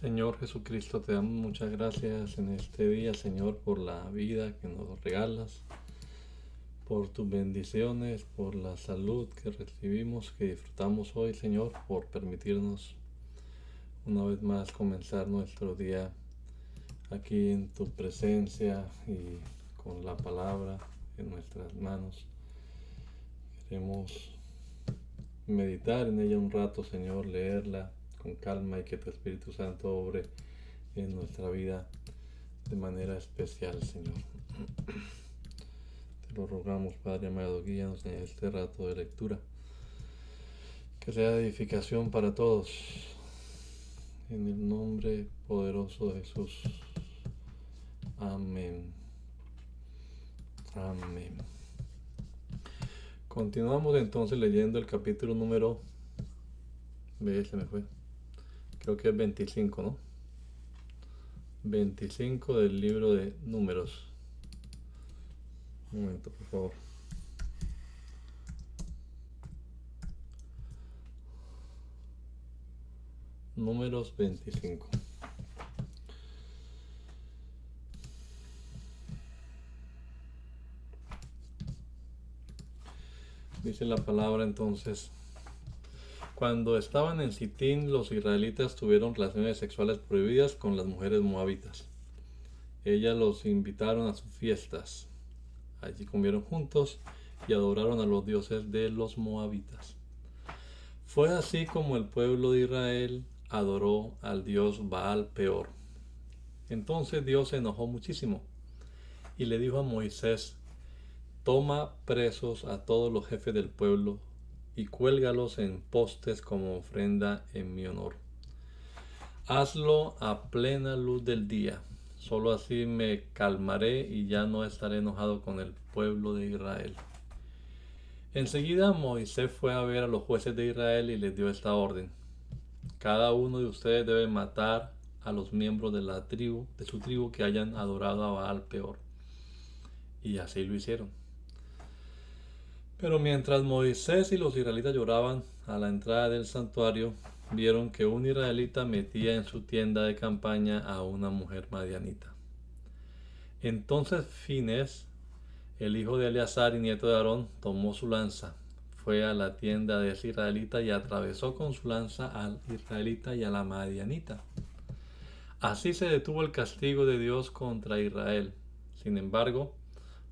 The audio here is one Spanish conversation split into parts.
Señor Jesucristo, te damos muchas gracias en este día, Señor, por la vida que nos regalas, por tus bendiciones, por la salud que recibimos, que disfrutamos hoy, Señor, por permitirnos una vez más comenzar nuestro día aquí en tu presencia y con la palabra en nuestras manos. Queremos meditar en ella un rato, Señor, leerla con calma y que tu Espíritu Santo obre en nuestra vida de manera especial, Señor. Te lo rogamos, Padre amado, guíanos en este rato de lectura. Que sea edificación para todos. En el nombre poderoso de Jesús. Amén. Amén. Continuamos entonces leyendo el capítulo número... Ve, se me fue creo que es 25, ¿no? 25 del libro de números. Un momento, por favor. Números 25. Dice la palabra entonces cuando estaban en Sitín, los israelitas tuvieron relaciones sexuales prohibidas con las mujeres moabitas. Ellas los invitaron a sus fiestas. Allí comieron juntos y adoraron a los dioses de los moabitas. Fue así como el pueblo de Israel adoró al dios Baal peor. Entonces Dios se enojó muchísimo y le dijo a Moisés, toma presos a todos los jefes del pueblo y cuélgalos en postes como ofrenda en mi honor. Hazlo a plena luz del día, solo así me calmaré y ya no estaré enojado con el pueblo de Israel. Enseguida Moisés fue a ver a los jueces de Israel y les dio esta orden. Cada uno de ustedes debe matar a los miembros de la tribu, de su tribu que hayan adorado a Baal peor. Y así lo hicieron. Pero mientras Moisés y los israelitas lloraban a la entrada del santuario, vieron que un israelita metía en su tienda de campaña a una mujer madianita. Entonces Fines, el hijo de Eleazar y nieto de Aarón, tomó su lanza, fue a la tienda de israelita y atravesó con su lanza al israelita y a la madianita. Así se detuvo el castigo de Dios contra Israel. Sin embargo,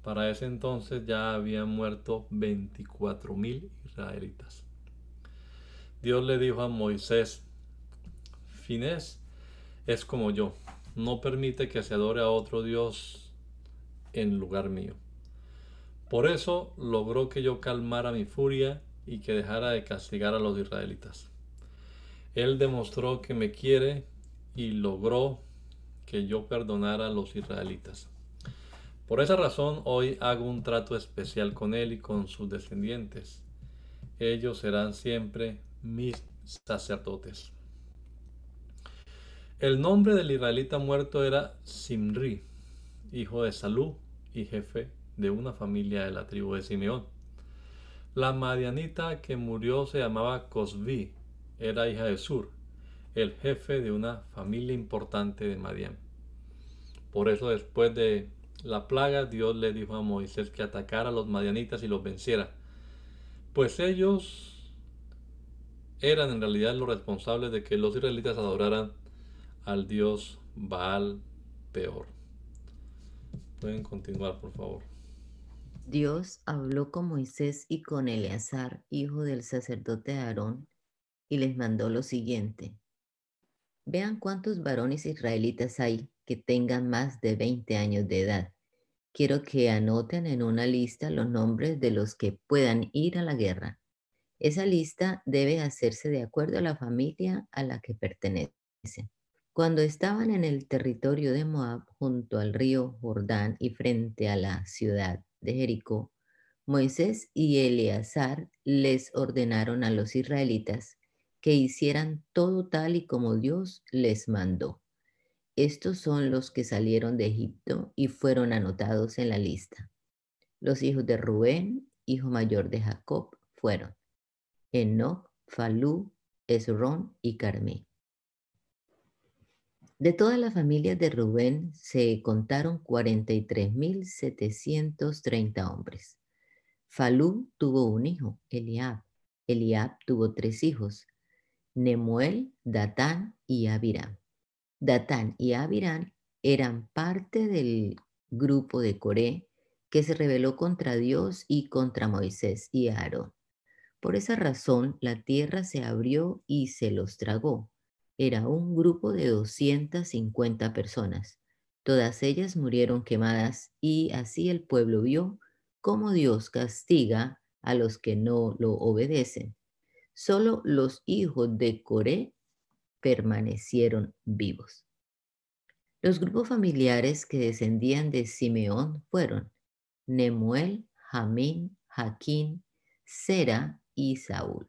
para ese entonces ya habían muerto 24 mil israelitas. Dios le dijo a Moisés, Finés es como yo, no permite que se adore a otro Dios en lugar mío. Por eso logró que yo calmara mi furia y que dejara de castigar a los israelitas. Él demostró que me quiere y logró que yo perdonara a los israelitas. Por esa razón hoy hago un trato especial con él y con sus descendientes. Ellos serán siempre mis sacerdotes. El nombre del israelita muerto era Simri, hijo de Salú y jefe de una familia de la tribu de Simeón. La madianita que murió se llamaba Cosbi, era hija de Sur, el jefe de una familia importante de Madian. Por eso después de la plaga, Dios le dijo a Moisés que atacara a los madianitas y los venciera. Pues ellos eran en realidad los responsables de que los israelitas adoraran al dios Baal peor. Pueden continuar, por favor. Dios habló con Moisés y con Eleazar, hijo del sacerdote Aarón, y les mandó lo siguiente. Vean cuántos varones israelitas hay que tengan más de 20 años de edad, quiero que anoten en una lista los nombres de los que puedan ir a la guerra. Esa lista debe hacerse de acuerdo a la familia a la que pertenecen. Cuando estaban en el territorio de Moab, junto al río Jordán y frente a la ciudad de Jericó, Moisés y Eleazar les ordenaron a los israelitas que hicieran todo tal y como Dios les mandó. Estos son los que salieron de Egipto y fueron anotados en la lista. Los hijos de Rubén, hijo mayor de Jacob, fueron Enoch, Falú, Esrón y Carmé. De todas las familias de Rubén se contaron 43.730 hombres. Falú tuvo un hijo, Eliab. Eliab tuvo tres hijos, Nemuel, Datán y Abiram. Datán y Abiram eran parte del grupo de Coré que se rebeló contra Dios y contra Moisés y Aarón. Por esa razón la tierra se abrió y se los tragó era un grupo de 250 personas. Todas ellas murieron quemadas y así el pueblo vio cómo Dios castiga a los que no lo obedecen. Solo los hijos de Coré permanecieron vivos. Los grupos familiares que descendían de Simeón fueron Nemuel, Jamín, Jaquín, Sera y Saúl.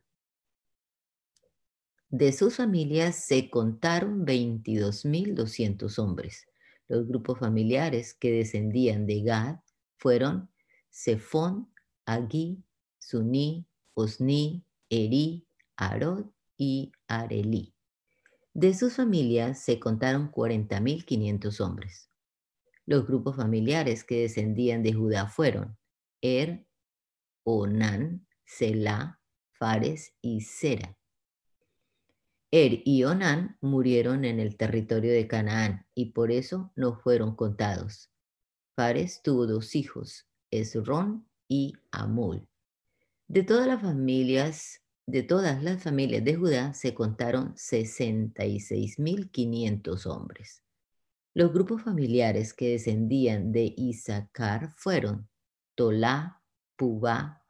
De sus familias se contaron 22.200 hombres. Los grupos familiares que descendían de Gad fueron Sefón, Agui, Suní, Osni, Eri, Arod y Arelí. De sus familias se contaron 40.500 hombres. Los grupos familiares que descendían de Judá fueron Er, Onán, Selah, Fares y Sera. Er y Onán murieron en el territorio de Canaán y por eso no fueron contados. Fares tuvo dos hijos, Esrón y Amul. De todas las familias, de todas las familias de Judá se contaron 66.500 hombres. Los grupos familiares que descendían de Isaacar fueron Tolá, Pubá,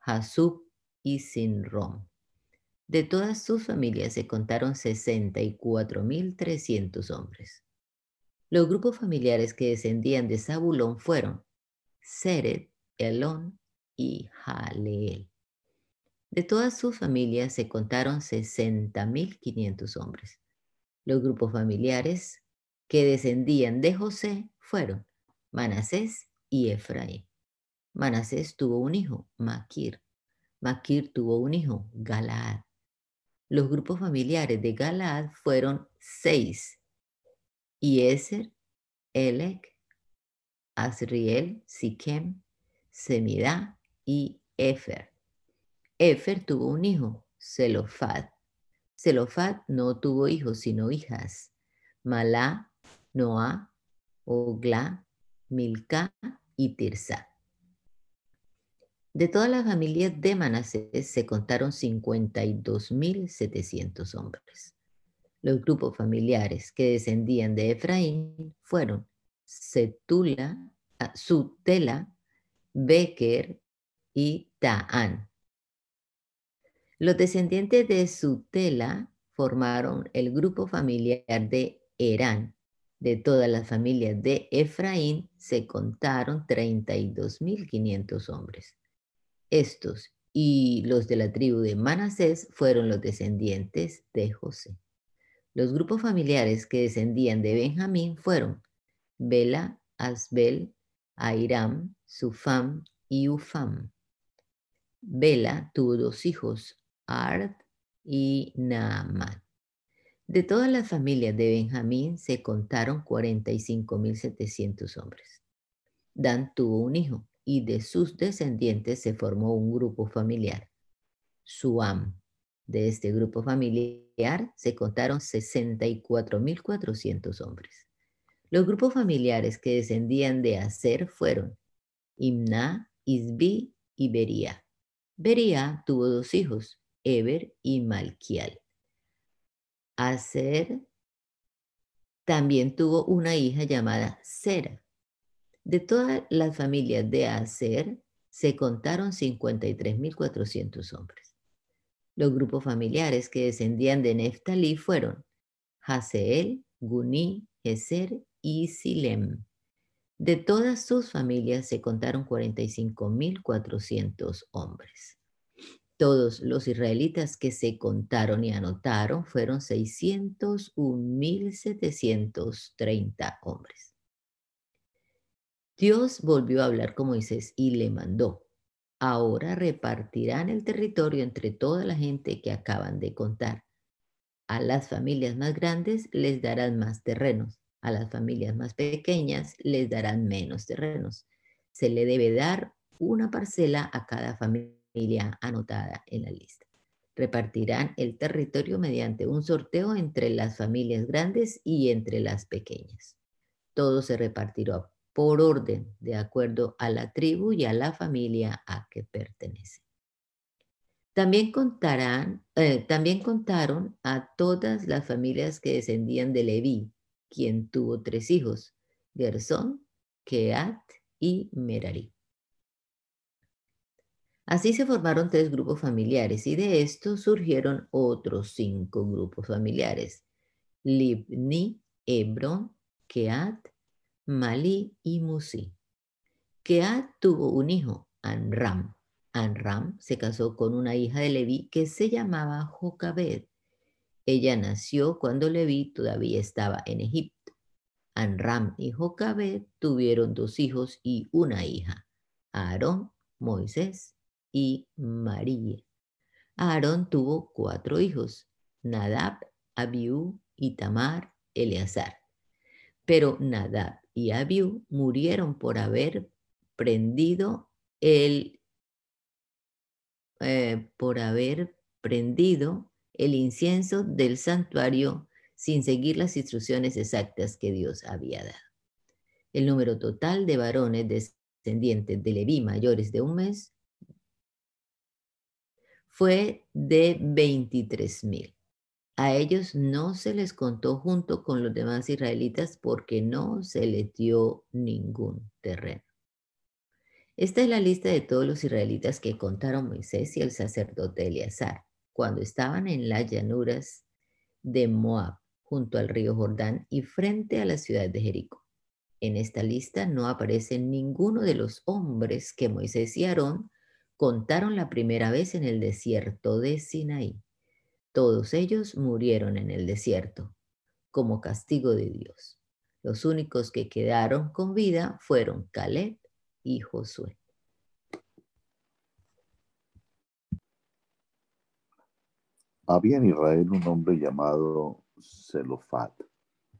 Hasub y Sinrom. De todas sus familias se contaron 64.300 hombres. Los grupos familiares que descendían de Zabulón fueron Seret, Elón y Jaleel. De todas sus familias se contaron 60.500 hombres. Los grupos familiares que descendían de José fueron Manasés y Efraín. Manasés tuvo un hijo, Maquir. Maquir tuvo un hijo, Galaad. Los grupos familiares de Galaad fueron seis. Ieser, Elec, Asriel, Siquem, Semidá y Efer. Efer tuvo un hijo, Zelofad. Zelofad no tuvo hijos, sino hijas. Malá, Noá, Ogla, Milca y Tirsa. De todas las familias de Manasés se contaron 52.700 hombres. Los grupos familiares que descendían de Efraín fueron Setula, ah, Sutela, Beker y Taán. Los descendientes de Sutela formaron el grupo familiar de Herán. De todas las familias de Efraín se contaron 32.500 hombres. Estos y los de la tribu de Manasés fueron los descendientes de José. Los grupos familiares que descendían de Benjamín fueron Bela, Asbel, Airam, Sufam y Ufam. Bela tuvo dos hijos, Ard y Naaman. De todas las familias de Benjamín se contaron 45.700 hombres. Dan tuvo un hijo, y de sus descendientes se formó un grupo familiar, Suam. De este grupo familiar se contaron 64.400 hombres. Los grupos familiares que descendían de Aser fueron Imna, Isbi y Bería. Bería tuvo dos hijos, Eber y Malquial. Aser también tuvo una hija llamada Sera. De todas las familias de Aser se contaron 53.400 hombres. Los grupos familiares que descendían de Neftalí fueron Haseel, Guní, Eser y Silem. De todas sus familias se contaron 45.400 hombres. Todos los israelitas que se contaron y anotaron fueron 601.730 hombres. Dios volvió a hablar con Moisés y le mandó, ahora repartirán el territorio entre toda la gente que acaban de contar. A las familias más grandes les darán más terrenos, a las familias más pequeñas les darán menos terrenos. Se le debe dar una parcela a cada familia anotada en la lista. Repartirán el territorio mediante un sorteo entre las familias grandes y entre las pequeñas. Todo se repartirá por orden, de acuerdo a la tribu y a la familia a que pertenece. También, contarán, eh, también contaron a todas las familias que descendían de Leví, quien tuvo tres hijos, Gersón, Keat y Merari. Así se formaron tres grupos familiares y de estos surgieron otros cinco grupos familiares. Libni, Hebron, Keat, Malí y Musi. Keat tuvo un hijo, Anram. Anram se casó con una hija de Leví que se llamaba Jocabed. Ella nació cuando Leví todavía estaba en Egipto. Anram y Jocabed tuvieron dos hijos y una hija, Aarón, Moisés y María. Aarón tuvo cuatro hijos, Nadab, Abiú, Tamar, Eleazar. Pero Nadab y Abiú murieron por haber prendido el eh, por haber prendido el incienso del santuario sin seguir las instrucciones exactas que Dios había dado. El número total de varones descendientes de Leví mayores de un mes fue de 23 mil. A ellos no se les contó junto con los demás israelitas porque no se les dio ningún terreno. Esta es la lista de todos los israelitas que contaron Moisés y el sacerdote Eleazar cuando estaban en las llanuras de Moab, junto al río Jordán y frente a la ciudad de Jericó. En esta lista no aparece ninguno de los hombres que Moisés y Aarón contaron la primera vez en el desierto de Sinaí. Todos ellos murieron en el desierto, como castigo de Dios. Los únicos que quedaron con vida fueron Caleb y Josué. Había en Israel un hombre llamado Zelofat,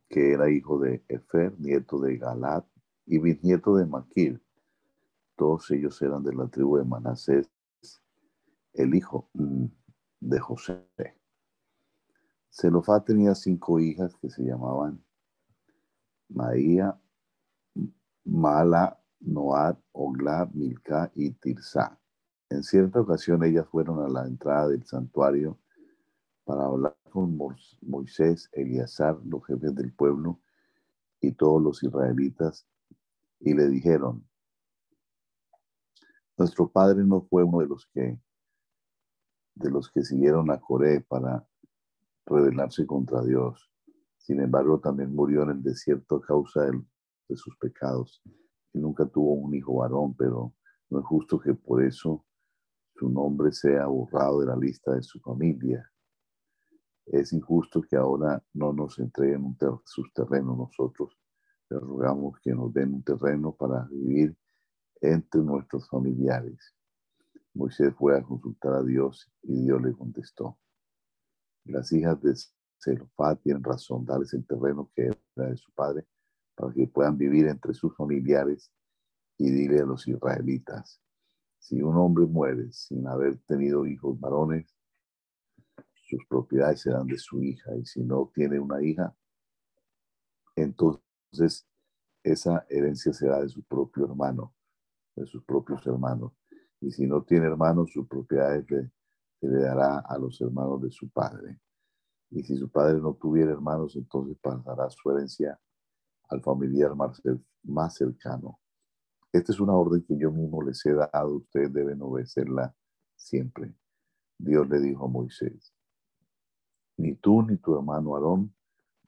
que era hijo de Efer, nieto de Galat y bisnieto de Maquir, todos ellos eran de la tribu de Manasés, el hijo mm, de José. Zelofá tenía cinco hijas que se llamaban Maía, Mala, Noad, Ogla, Milca y Tirsa. En cierta ocasión ellas fueron a la entrada del santuario para hablar con Moisés, Eleazar, los jefes del pueblo y todos los israelitas, y le dijeron, nuestro padre no fue uno de los que de los que siguieron a Coré para rebelarse contra Dios. Sin embargo, también murió en el desierto a causa de, sus pecados. Nunca tuvo un hijo varón, pero no es justo que por eso su nombre sea borrado de la lista de su familia. Es injusto que ahora no nos entreguen sus terrenos nosotros. Le rogamos que nos den un terreno para vivir entre nuestros familiares. Moisés fue a consultar a Dios y Dios le contestó. Las hijas de Zelofat tienen razón, darles el terreno que era de su padre para que puedan vivir entre sus familiares y dile a los israelitas, si un hombre muere sin haber tenido hijos varones, sus propiedades serán de su hija y si no tiene una hija, entonces esa herencia será de su propio hermano de sus propios hermanos. Y si no tiene hermanos, su propiedad le, le dará a los hermanos de su padre. Y si su padre no tuviera hermanos, entonces pasará su herencia al familiar más, más cercano. Esta es una orden que yo mismo les he dado, ustedes deben obedecerla siempre. Dios le dijo a Moisés, ni tú ni tu hermano Aarón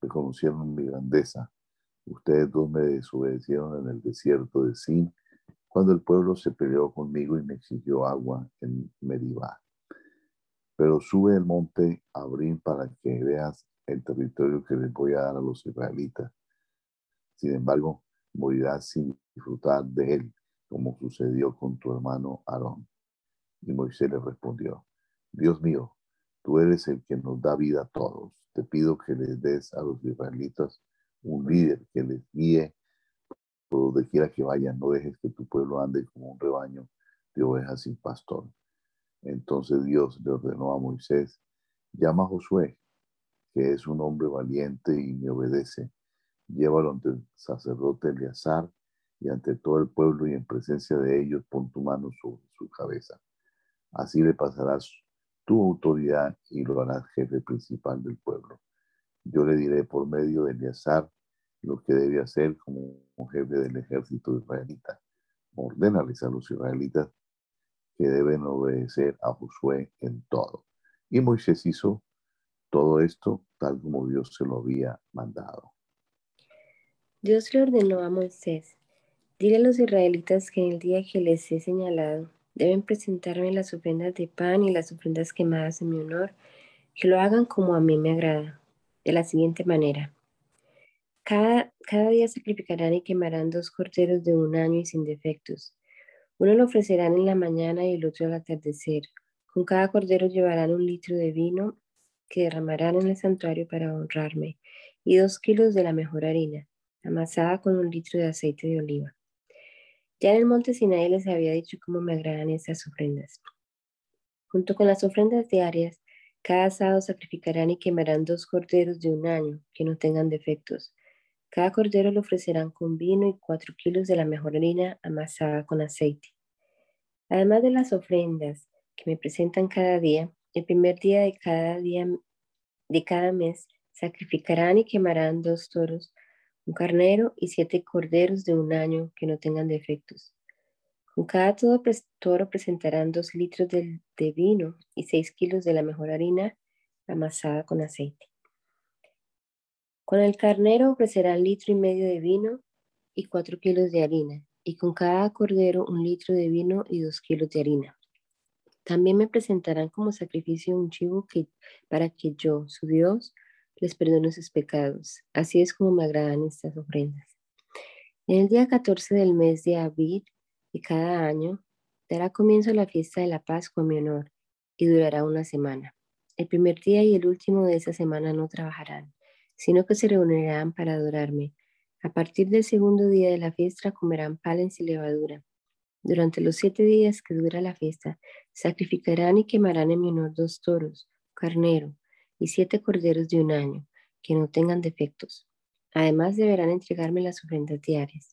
reconocieron mi grandeza. Ustedes dos me desobedecieron en el desierto de Sin, cuando el pueblo se peleó conmigo y me exigió agua en Meribá. Pero sube el monte Abrín para que veas el territorio que les voy a dar a los israelitas. Sin embargo, morirás sin disfrutar de él, como sucedió con tu hermano Aarón. Y Moisés le respondió, Dios mío, tú eres el que nos da vida a todos. Te pido que les des a los israelitas un líder que les guíe por donde quiera que vayan. No dejes que tu pueblo ande como un rebaño de ovejas sin pastor. Entonces Dios le ordenó a Moisés, llama a Josué, que es un hombre valiente y me obedece. Llévalo ante el sacerdote Eleazar y ante todo el pueblo y en presencia de ellos pon tu mano sobre su cabeza. Así le pasarás tu autoridad y lo harás jefe principal del pueblo. Yo le diré por medio de Eleazar lo que debe hacer como jefe del ejército israelita. Ordénales a los israelitas que deben obedecer a Josué en todo. Y Moisés hizo todo esto tal como Dios se lo había mandado. Dios le ordenó a Moisés, dile a los israelitas que en el día que les he señalado Deben presentarme las ofrendas de pan y las ofrendas quemadas en mi honor, que lo hagan como a mí me agrada, de la siguiente manera. Cada, cada día sacrificarán y quemarán dos corderos de un año y sin defectos. Uno lo ofrecerán en la mañana y el otro al atardecer. Con cada cordero llevarán un litro de vino que derramarán en el santuario para honrarme, y dos kilos de la mejor harina, amasada con un litro de aceite de oliva. Ya en el monte Sinai les había dicho cómo me agradan esas ofrendas. Junto con las ofrendas diarias, cada sábado sacrificarán y quemarán dos corderos de un año que no tengan defectos. Cada cordero lo ofrecerán con vino y cuatro kilos de la mejor harina amasada con aceite. Además de las ofrendas que me presentan cada día, el primer día de cada día de cada mes sacrificarán y quemarán dos toros un carnero y siete corderos de un año que no tengan defectos. Con cada toro presentarán dos litros de, vino y seis kilos de la mejor harina amasada con aceite. Con el carnero ofrecerán litro y medio de vino y cuatro kilos de harina, y con cada cordero un litro de vino y dos kilos de harina. También me presentarán como sacrificio un chivo que, para que yo, su Dios, les perdono sus pecados. Así es como me agradan estas ofrendas. En el día 14 del mes de Abid de cada año, dará comienzo la fiesta de la Pascua mi honor y durará una semana. El primer día y el último de esa semana no trabajarán, sino que se reunirán para adorarme. A partir del segundo día de la fiesta comerán panes y levadura. Durante los siete días que dura la fiesta, sacrificarán y quemarán en mi honor dos toros, carnero, y siete corderos de un año, que no tengan defectos. Además deberán entregarme las ofrendas diarias.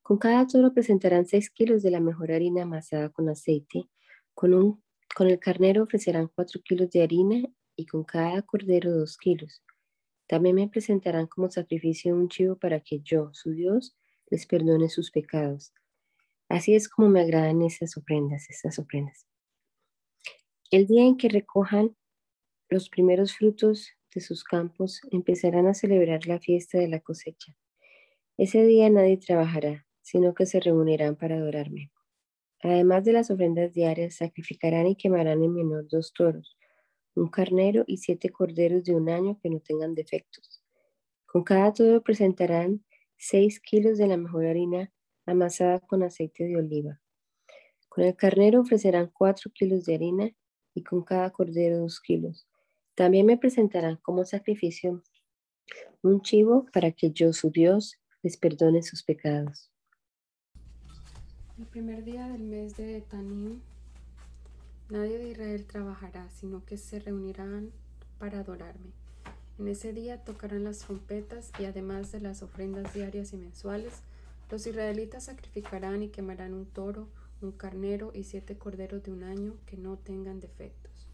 Con cada toro presentarán seis kilos de la mejor harina amasada con aceite. Con, un, con el carnero ofrecerán cuatro kilos de harina y con cada cordero dos kilos. También me presentarán como sacrificio un chivo para que yo, su Dios, les perdone sus pecados. Así es como me agradan esas ofrendas, esas ofrendas. El día en que recojan los primeros frutos de sus campos empezarán a celebrar la fiesta de la cosecha. Ese día nadie trabajará, sino que se reunirán para adorarme. Además de las ofrendas diarias, sacrificarán y quemarán en menor dos toros, un carnero y siete corderos de un año que no tengan defectos. Con cada toro presentarán seis kilos de la mejor harina amasada con aceite de oliva. Con el carnero ofrecerán cuatro kilos de harina y con cada cordero dos kilos. También me presentarán como sacrificio un chivo para que yo, su Dios, les perdone sus pecados. El primer día del mes de Tanim, nadie de Israel trabajará, sino que se reunirán para adorarme. En ese día tocarán las trompetas y además de las ofrendas diarias y mensuales, los israelitas sacrificarán y quemarán un toro, un carnero y siete corderos de un año que no tengan defectos.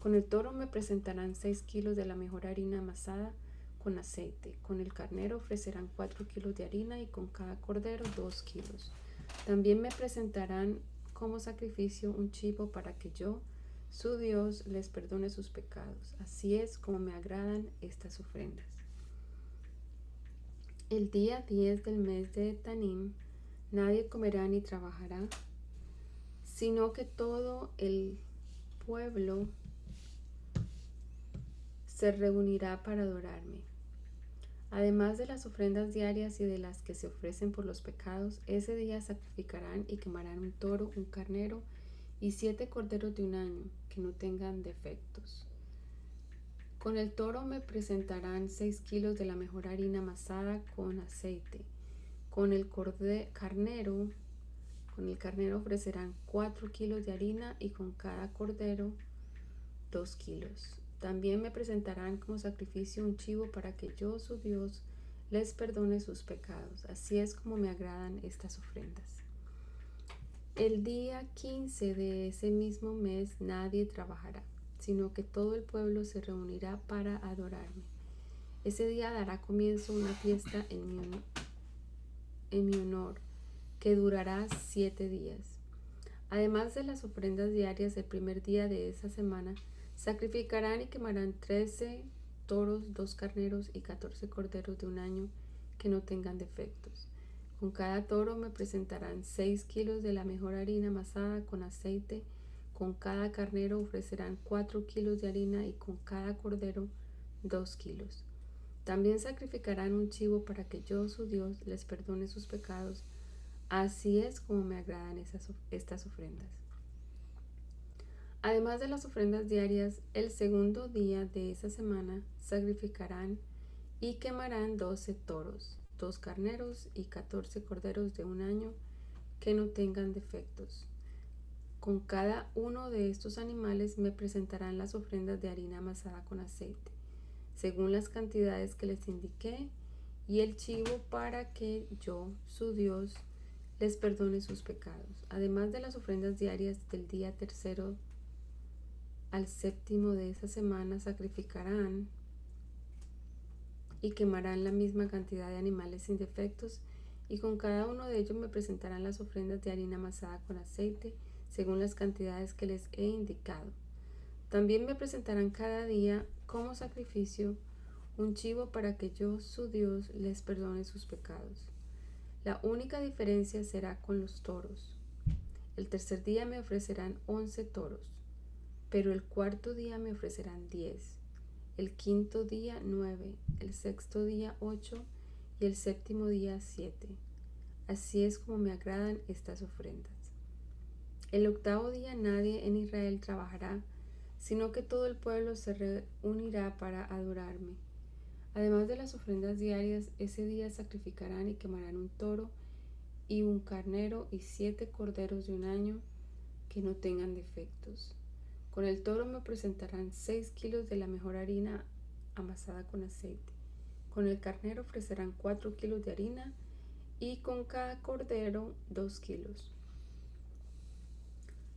Con el toro me presentarán seis kilos de la mejor harina amasada con aceite. Con el carnero ofrecerán cuatro kilos de harina y con cada cordero dos kilos. También me presentarán como sacrificio un chivo para que yo, su Dios, les perdone sus pecados. Así es como me agradan estas ofrendas. El día 10 del mes de Tanim, nadie comerá ni trabajará, sino que todo el pueblo se reunirá para adorarme. Además de las ofrendas diarias y de las que se ofrecen por los pecados, ese día sacrificarán y quemarán un toro, un carnero y siete corderos de un año que no tengan defectos. Con el toro me presentarán seis kilos de la mejor harina amasada con aceite. Con el carnero, con el carnero ofrecerán cuatro kilos de harina y con cada cordero dos kilos. También me presentarán como sacrificio un chivo para que yo, su Dios, les perdone sus pecados. Así es como me agradan estas ofrendas. El día 15 de ese mismo mes nadie trabajará, sino que todo el pueblo se reunirá para adorarme. Ese día dará comienzo una fiesta en mi, en mi honor, que durará siete días. Además de las ofrendas diarias del primer día de esa semana, Sacrificarán y quemarán trece toros, dos carneros y catorce corderos de un año que no tengan defectos. Con cada toro me presentarán seis kilos de la mejor harina amasada con aceite. Con cada carnero ofrecerán cuatro kilos de harina y con cada cordero dos kilos. También sacrificarán un chivo para que yo, su Dios, les perdone sus pecados. Así es como me agradan estas ofrendas. Además de las ofrendas diarias, el segundo día de esa semana sacrificarán y quemarán doce toros, dos carneros y catorce corderos de un año que no tengan defectos. Con cada uno de estos animales me presentarán las ofrendas de harina amasada con aceite, según las cantidades que les indiqué, y el chivo para que yo, su Dios, les perdone sus pecados. Además de las ofrendas diarias del día tercero al séptimo de esa semana sacrificarán y quemarán la misma cantidad de animales sin defectos, y con cada uno de ellos me presentarán las ofrendas de harina amasada con aceite, según las cantidades que les he indicado. También me presentarán cada día como sacrificio un chivo para que yo, su Dios, les perdone sus pecados. La única diferencia será con los toros. El tercer día me ofrecerán once toros pero el cuarto día me ofrecerán diez, el quinto día nueve, el sexto día ocho y el séptimo día siete. Así es como me agradan estas ofrendas. El octavo día nadie en Israel trabajará, sino que todo el pueblo se reunirá para adorarme. Además de las ofrendas diarias, ese día sacrificarán y quemarán un toro y un carnero y siete corderos de un año que no tengan defectos. Con el toro me presentarán seis kilos de la mejor harina amasada con aceite. Con el carnero ofrecerán cuatro kilos de harina y con cada cordero dos kilos.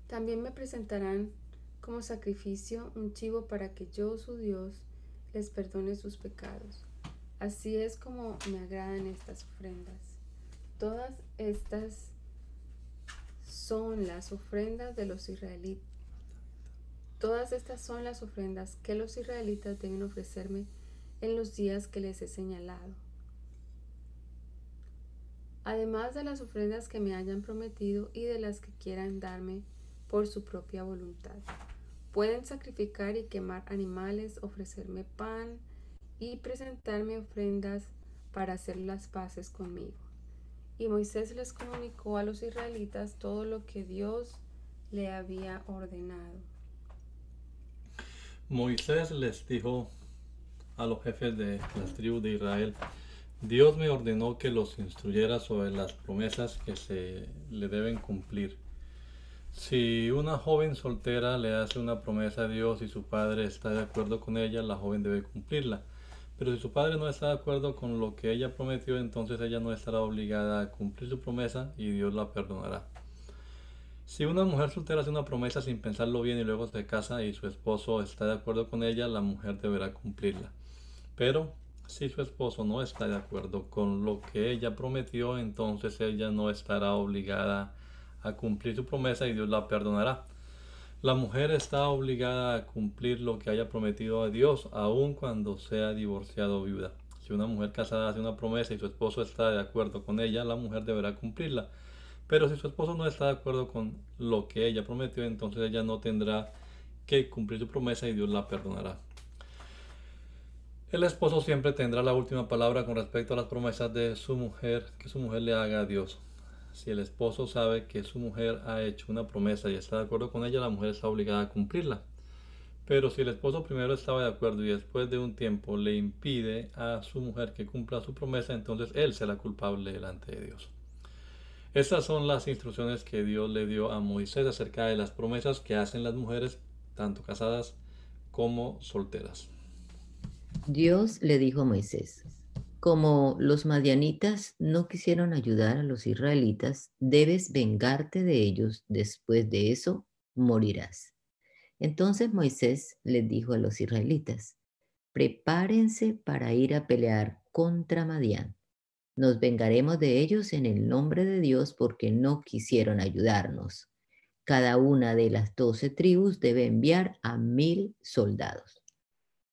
También me presentarán como sacrificio un chivo para que yo, su Dios, les perdone sus pecados. Así es como me agradan estas ofrendas. Todas estas son las ofrendas de los israelitas Todas estas son las ofrendas que los israelitas deben ofrecerme en los días que les he señalado. Además de las ofrendas que me hayan prometido y de las que quieran darme por su propia voluntad. Pueden sacrificar y quemar animales, ofrecerme pan y presentarme ofrendas para hacer las paces conmigo. Y Moisés les comunicó a los israelitas todo lo que Dios le había ordenado. Moisés les dijo a los jefes de las tribus de Israel, Dios me ordenó que los instruyera sobre las promesas que se le deben cumplir. Si una joven soltera le hace una promesa a Dios y su padre está de acuerdo con ella, la joven debe cumplirla. Pero si su padre no está de acuerdo con lo que ella prometió, entonces ella no estará obligada a cumplir su promesa y Dios la perdonará. Si una mujer soltera hace una promesa sin pensarlo bien y luego se casa y su esposo está de acuerdo con ella, la mujer deberá cumplirla. Pero Si su esposo no está de acuerdo con lo que ella prometió, entonces ella no estará obligada a cumplir su promesa y Dios la perdonará. La mujer está obligada a cumplir lo que haya prometido a Dios, aun cuando sea divorciada o viuda. Si una mujer casada hace una promesa y su esposo está de acuerdo con ella, la mujer deberá cumplirla. Pero si su esposo no está de acuerdo con lo que ella prometió, entonces ella no tendrá que cumplir su promesa y Dios la perdonará. El esposo siempre tendrá la última palabra con respecto a las promesas de su mujer que su mujer le haga a Dios. Si el esposo sabe que su mujer ha hecho una promesa y está de acuerdo con ella, la mujer está obligada a cumplirla. Pero si el esposo primero estaba de acuerdo y después de un tiempo le impide a su mujer que cumpla su promesa, entonces él será culpable delante de Dios. Estas son las instrucciones que Dios le dio a Moisés acerca de las promesas que hacen las mujeres, tanto casadas como solteras. Dios le dijo a Moisés, como los madianitas no quisieron ayudar a los israelitas, debes vengarte de ellos, después de eso morirás. Entonces Moisés les dijo a los israelitas, prepárense para ir a pelear contra Madián. Nos vengaremos de ellos en el nombre de Dios porque no quisieron ayudarnos. Cada una de las doce tribus debe enviar a mil soldados.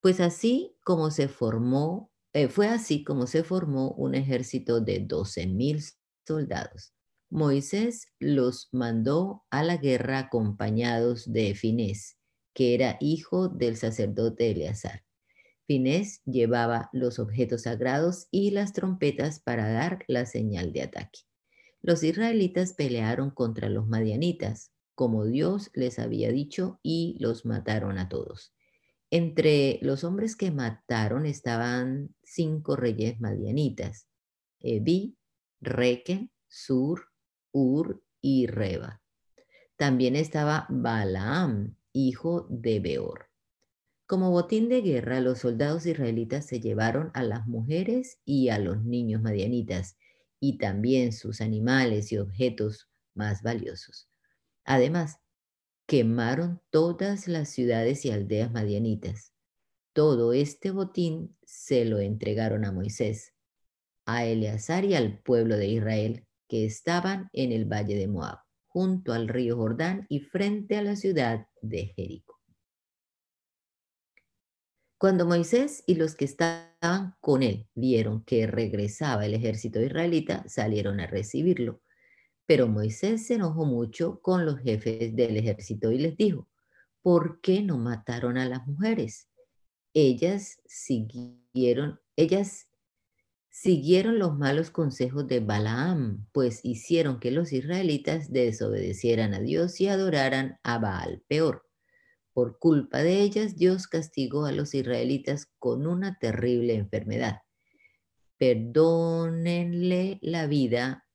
Pues así como se formó eh, fue así como se formó un ejército de 12.000 soldados. Moisés los mandó a la guerra acompañados de Finés, que era hijo del sacerdote Eleazar. Finés llevaba los objetos sagrados y las trompetas para dar la señal de ataque. Los israelitas pelearon contra los madianitas, como Dios les había dicho, y los mataron a todos. Entre los hombres que mataron estaban cinco reyes madianitas, Ebi, Reque, Sur, Ur y Reba. También estaba Balaam, hijo de Beor. Como botín de guerra, los soldados israelitas se llevaron a las mujeres y a los niños madianitas, y también sus animales y objetos más valiosos. Además, quemaron todas las ciudades y aldeas madianitas. Todo este botín se lo entregaron a Moisés, a Eleazar y al pueblo de Israel que estaban en el valle de Moab, junto al río Jordán y frente a la ciudad de Jericó. Cuando Moisés y los que estaban con él vieron que regresaba el ejército israelita, salieron a recibirlo pero Moisés se enojó mucho con los jefes del ejército y les dijo, ¿por qué no mataron a las mujeres? Ellas siguieron, ellas siguieron los malos consejos de Balaam, pues hicieron que los israelitas desobedecieran a Dios y adoraran a Baal peor. Por culpa de ellas, Dios castigó a los israelitas con una terrible enfermedad. Perdónenle la vida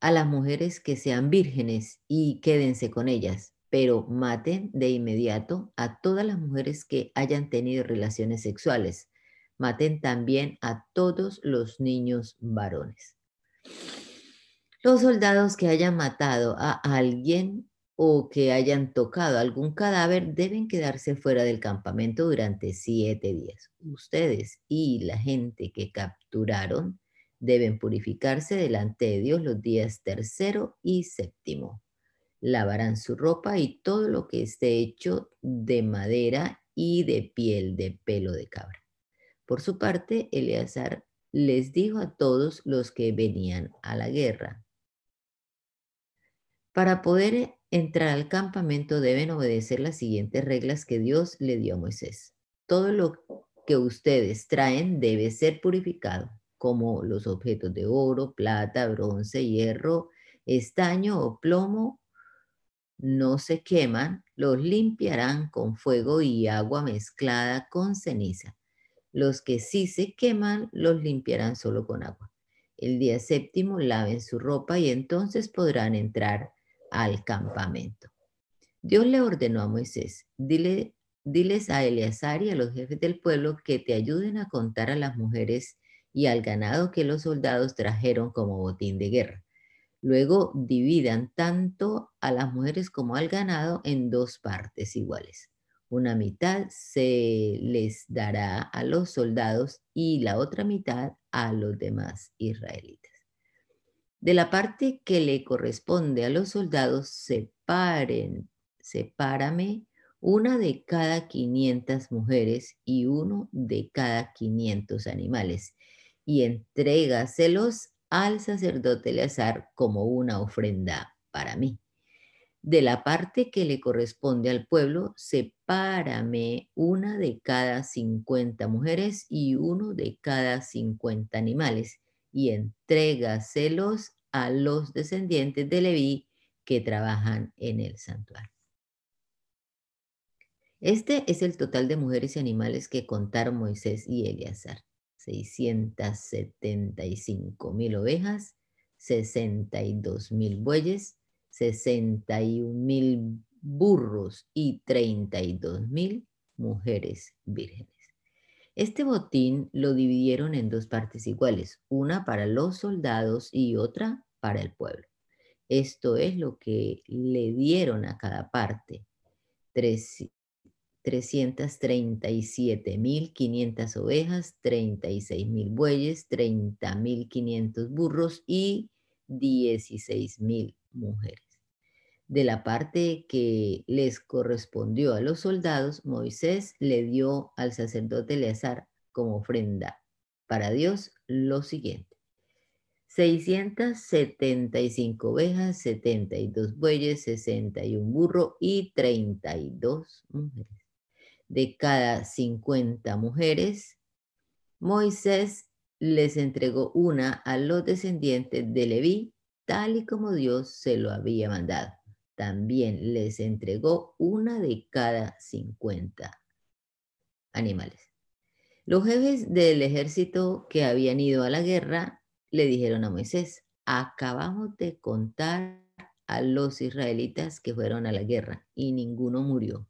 a las mujeres que sean vírgenes y quédense con ellas, pero maten de inmediato a todas las mujeres que hayan tenido relaciones sexuales. Maten también a todos los niños varones. Los soldados que hayan matado a alguien o que hayan tocado algún cadáver deben quedarse fuera del campamento durante siete días. Ustedes y la gente que capturaron Deben purificarse delante de Dios los días tercero y séptimo. Lavarán su ropa y todo lo que esté hecho de madera y de piel de pelo de cabra. Por su parte, Eleazar les dijo a todos los que venían a la guerra, para poder entrar al campamento deben obedecer las siguientes reglas que Dios le dio a Moisés. Todo lo que ustedes traen debe ser purificado como los objetos de oro, plata, bronce, hierro, estaño o plomo, no se queman, los limpiarán con fuego y agua mezclada con ceniza. Los que sí se queman, los limpiarán solo con agua. El día séptimo laven su ropa y entonces podrán entrar al campamento. Dios le ordenó a Moisés, dile, diles a Eleazar y a los jefes del pueblo que te ayuden a contar a las mujeres y al ganado que los soldados trajeron como botín de guerra. Luego dividan tanto a las mujeres como al ganado en dos partes iguales. Una mitad se les dará a los soldados y la otra mitad a los demás israelitas. De la parte que le corresponde a los soldados, separen, sepárame una de cada 500 mujeres y uno de cada 500 animales, y entrégaselos al sacerdote Eleazar como una ofrenda para mí. De la parte que le corresponde al pueblo, sepárame una de cada 50 mujeres y uno de cada 50 animales, y entrégaselos a los descendientes de Leví que trabajan en el santuario. Este es el total de mujeres y animales que contaron Moisés y Eleazar. 675 mil ovejas, 62 mil bueyes, 61 mil burros y 32 mil mujeres vírgenes. Este botín lo dividieron en dos partes iguales, una para los soldados y otra para el pueblo. Esto es lo que le dieron a cada parte. 337.500 ovejas, 36.000 bueyes, 30.500 burros y 16.000 mujeres. De la parte que les correspondió a los soldados, Moisés le dio al sacerdote Eleazar como ofrenda para Dios lo siguiente. 675 ovejas, 72 bueyes, 61 burros y 32 mujeres de cada 50 mujeres, Moisés les entregó una a los descendientes de Leví, tal y como Dios se lo había mandado. También les entregó una de cada 50 animales. Los jefes del ejército que habían ido a la guerra le dijeron a Moisés, acabamos de contar a los israelitas que fueron a la guerra y ninguno murió.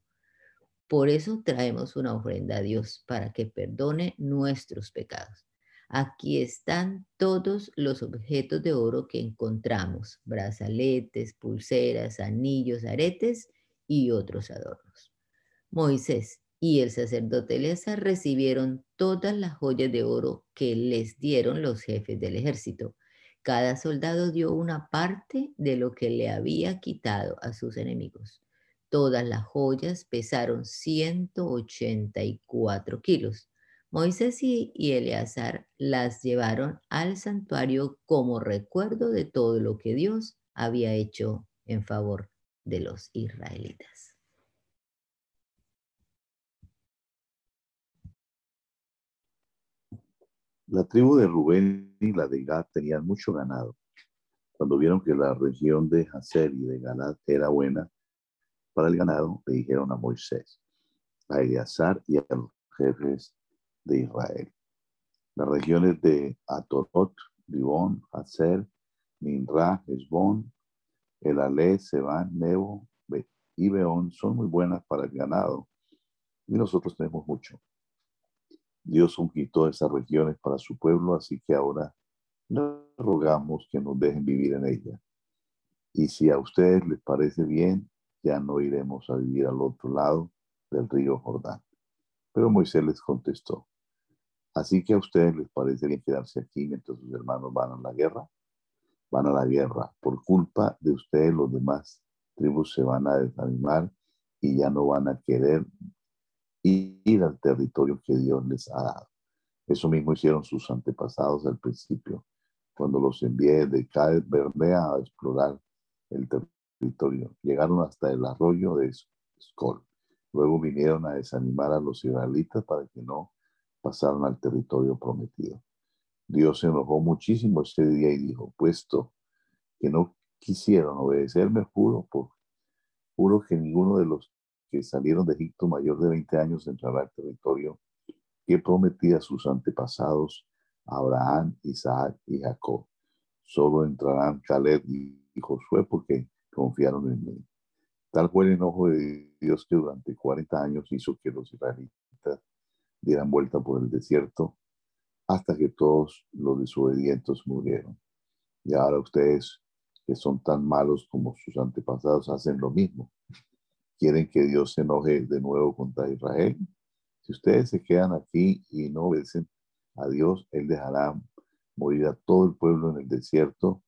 Por eso traemos una ofrenda a Dios para que perdone nuestros pecados. Aquí están todos los objetos de oro que encontramos, brazaletes, pulseras, anillos, aretes y otros adornos. Moisés y el sacerdote Eleazar recibieron todas las joyas de oro que les dieron los jefes del ejército. Cada soldado dio una parte de lo que le había quitado a sus enemigos. Todas las joyas pesaron 184 kilos. Moisés y Eleazar las llevaron al santuario como recuerdo de todo lo que Dios había hecho en favor de los israelitas. La tribu de Rubén y la de Gad tenían mucho ganado. Cuando vieron que la región de Hazer y de Galad era buena, para el ganado, le dijeron a Moisés, a Eleazar y a los jefes de Israel. Las regiones de Atorot, Dibón, Hazer, Minra, Hezbón, El Ale, Seban, Nebo y Beón son muy buenas para el ganado y nosotros tenemos mucho. Dios quitó esas regiones para su pueblo, así que ahora le rogamos que nos dejen vivir en ella. Y si a ustedes les parece bien, ya no iremos a vivir al otro lado del río Jordán. Pero Moisés les contestó, así que a ustedes les parece bien quedarse aquí mientras sus hermanos van a la guerra. Van a la guerra. Por culpa de ustedes los demás tribus se van a desanimar y ya no van a querer ir al territorio que Dios les ha dado. Eso mismo hicieron sus antepasados al principio, cuando los envié de Cádiz Bernea a explorar el territorio Llegaron hasta el arroyo de Skol. Luego vinieron a desanimar a los israelitas para que no pasaran al territorio prometido. Dios se enojó muchísimo este día y dijo, puesto que no quisieron obedecerme, juro, juro que ninguno de los que salieron de Egipto mayor de 20 años entrará al territorio que prometí a sus antepasados, Abraham, Isaac y Jacob. Solo entrarán Caleb y Josué porque confiaron en mí. Tal fue el enojo de Dios que durante 40 años hizo que los israelitas dieran vuelta por el desierto hasta que todos los desobedientes murieron. Y ahora ustedes, que son tan malos como sus antepasados, hacen lo mismo. quieren que Dios se enoje de nuevo contra Israel. Si ustedes se quedan aquí y no obedecen a Dios, Él dejará morir a todo el pueblo en el desierto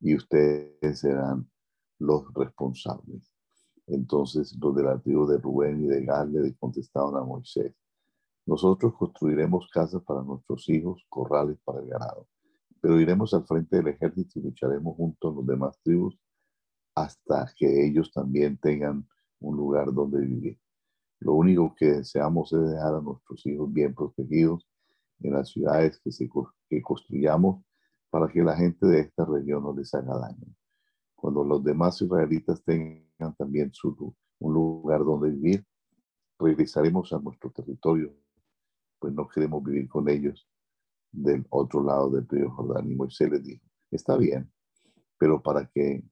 y ustedes serán los responsables. Entonces los de la tribu de Rubén y de Gad le contestaron a Moisés, nosotros construiremos casas para nuestros hijos, corrales para el ganado, pero iremos al frente del ejército y lucharemos junto a los demás tribus hasta que ellos también tengan un lugar donde vivir. Lo único que deseamos es dejar a nuestros hijos bien protegidos en las ciudades que, se, que construyamos para que la gente de esta región no les haga daño. Cuando los demás israelitas tengan también su, un lugar donde vivir, regresaremos a nuestro territorio, pues no queremos vivir con ellos del otro lado del río Jordán. Y Moisés les dijo, está bien, pero para que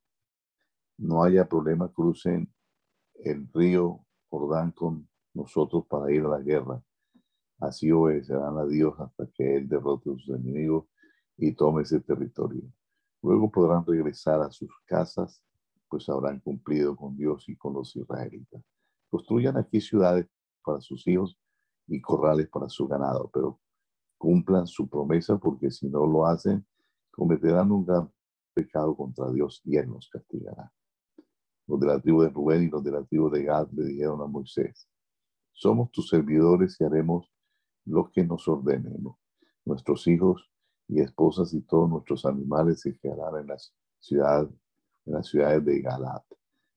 no haya problema, crucen el río Jordán con nosotros para ir a la guerra. Así obedecerán a Dios hasta que Él derrote a sus enemigos y tome ese territorio. Luego podrán regresar a sus casas, pues habrán cumplido con Dios y con los israelitas. Construyan aquí ciudades para sus hijos y corrales para su ganado, pero cumplan su promesa porque si no lo hacen, cometerán un gran pecado contra Dios y Él los castigará. Los de la tribu de Rubén y los de la tribu de Gad le dijeron a Moisés, somos tus servidores y haremos lo que nos ordenemos. Nuestros hijos y esposas y todos nuestros animales se quedarán en las ciudades, en las ciudades de Galat.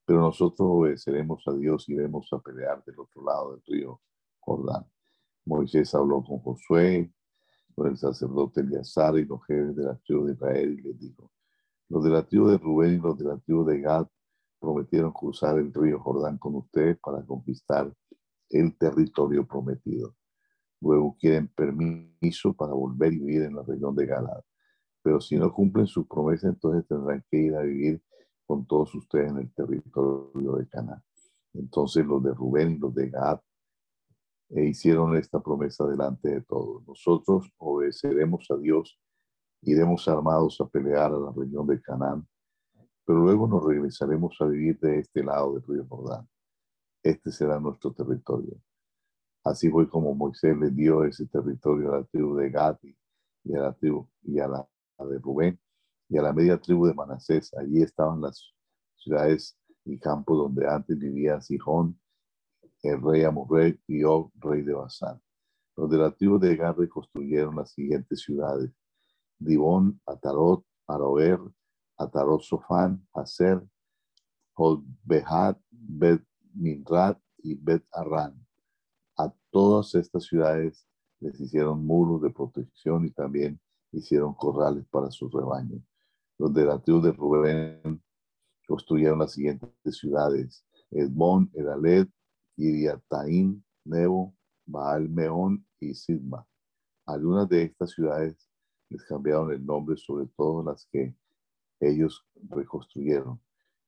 Pero nosotros obedeceremos a Dios y iremos a pelear del otro lado del río Jordán. Moisés habló con Josué, con el sacerdote Eleazar y los jefes de la tribu de Israel y les dijo, los de la tribu de Rubén y los de la tribu de Gad prometieron cruzar el río Jordán con ustedes para conquistar el territorio prometido. Luego quieren permiso para volver y vivir en la región de Galad. Pero si no cumplen su promesa, entonces tendrán que ir a vivir con todos ustedes en el territorio de Canaán. Entonces los de Rubén y los de Gad e hicieron esta promesa delante de todos. Nosotros obedeceremos a Dios, iremos armados a pelear a la región de Canaán pero luego nos regresaremos a vivir de este lado del río Jordán. Este será nuestro territorio. Así fue como Moisés le dio ese territorio a la tribu de Gati y a la tribu y a la, de Rubén y a la media tribu de Manasés. Allí estaban las ciudades y campos donde antes vivía Sihón, el rey Amorrey y Og, rey de Basán. Los de la de Gad reconstruyeron las siguientes ciudades: Dibón, Atarot, Aroer, Atarot Sofán, Hacer, Holbehat, Bet Minrat y Bet Arran. A todas estas ciudades les hicieron muros de protección y también hicieron corrales para sus rebaños. Los de la de Rubén construyeron las siguientes ciudades: Edmón, Edaled, Iriataín, Nebo, Baal Meón y Sidma. Algunas de estas ciudades les cambiaron el nombre, sobre todo las que ellos reconstruyeron.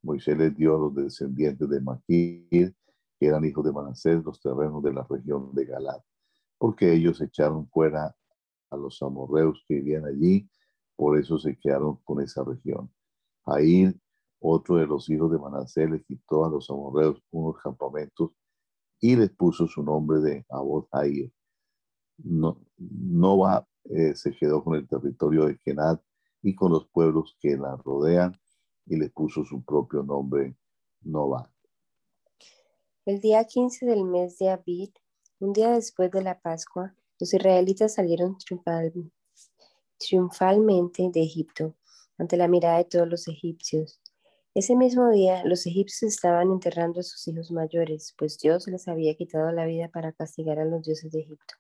Moisés les dio a los descendientes de Maquir, que eran hijos de Manasés, los terrenos de la región de Galat, porque ellos echaron fuera a los amorreos que vivían allí, por eso se quedaron con esa región. Ahí, otro de los hijos de Manasés, les quitó a los amorreos unos campamentos y les puso su nombre de Abot Jair. No, Nova eh, se quedó con el territorio de Kenat y con los pueblos que la rodean y le puso su propio nombre Nova. El día 15 del mes de Abid, un día después de la Pascua, los israelitas salieron triunfalmente de Egipto ante la mirada de todos los egipcios. Ese mismo día, los egipcios estaban enterrando a sus hijos mayores, pues Dios les había quitado la vida para castigar a los dioses de Egipto.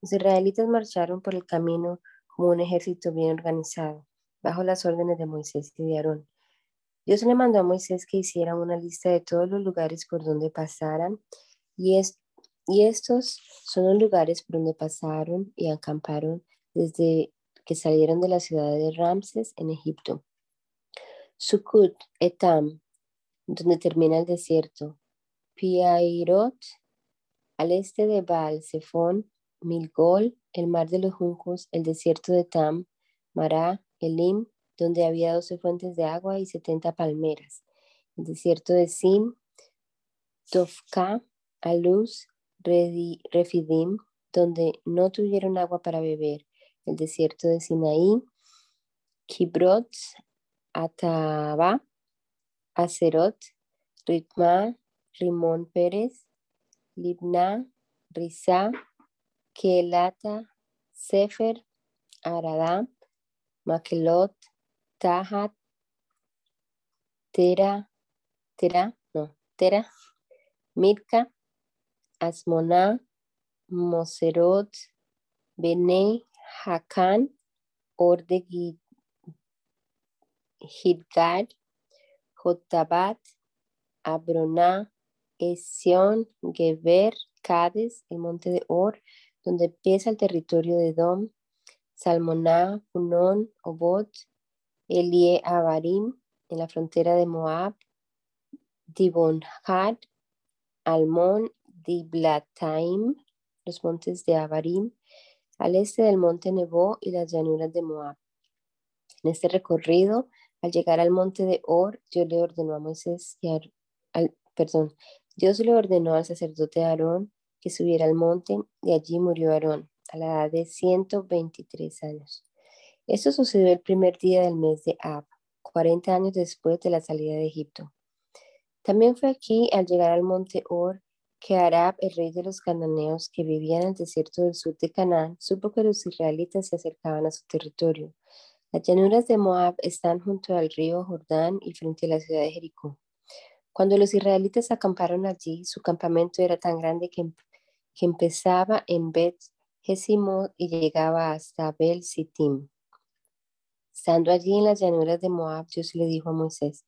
Los israelitas marcharon por el camino como un ejército bien organizado, bajo las órdenes de Moisés y de Aarón. Dios le mandó a Moisés que hiciera una lista de todos los lugares por donde pasaran, y, y estos son los lugares por donde pasaron y acamparon desde que salieron de la ciudad de Ramses en Egipto. Sukkot, Etam, donde termina el desierto. Piairot, al este de Baal, Zephon, Milgol, el mar de los juncos, el desierto de Tam, Mará, Elim, donde había doce fuentes de agua y setenta palmeras, el desierto de Sim, Dovka, Aluz, Refidim, donde no tuvieron agua para beber, el desierto de Sinaí, Kibrot, Ataba, Acerot, Ritma, Rimón Pérez, Libna, Risa, Kelata, Sefer, Arada, Makelot, Tahat, Tera, Tera, no, Tera, Mirka, Asmona, Moserot, Bene, Hakan, Orde Hidgad, Jotabat, Abrona, Esion, Geber, Cades, el monte de Or, donde empieza el territorio de Dom, Salmoná, Punón, Obot, Elie Abarim, en la frontera de Moab, Dibonhad, Almón, Diblataim, los montes de Abarim, al este del monte Nebo y las llanuras de Moab. En este recorrido, al llegar al monte de Or, Dios le ordenó a Moisés y al, perdón, Dios le ordenó al sacerdote Aarón que subiera al monte y allí murió Aarón a la edad de 123 años. Esto sucedió el primer día del mes de Ab, 40 años después de la salida de Egipto. También fue aquí, al llegar al monte Or, que Arab, el rey de los cananeos que vivía en el desierto del sur de Canaán, supo que los israelitas se acercaban a su territorio. Las llanuras de Moab están junto al río Jordán y frente a la ciudad de Jericó. Cuando los israelitas acamparon allí, su campamento era tan grande que, que empezaba en Bet Gesimo y llegaba hasta Bel Sittim. Estando allí en las llanuras de Moab, Dios le dijo a Moisés,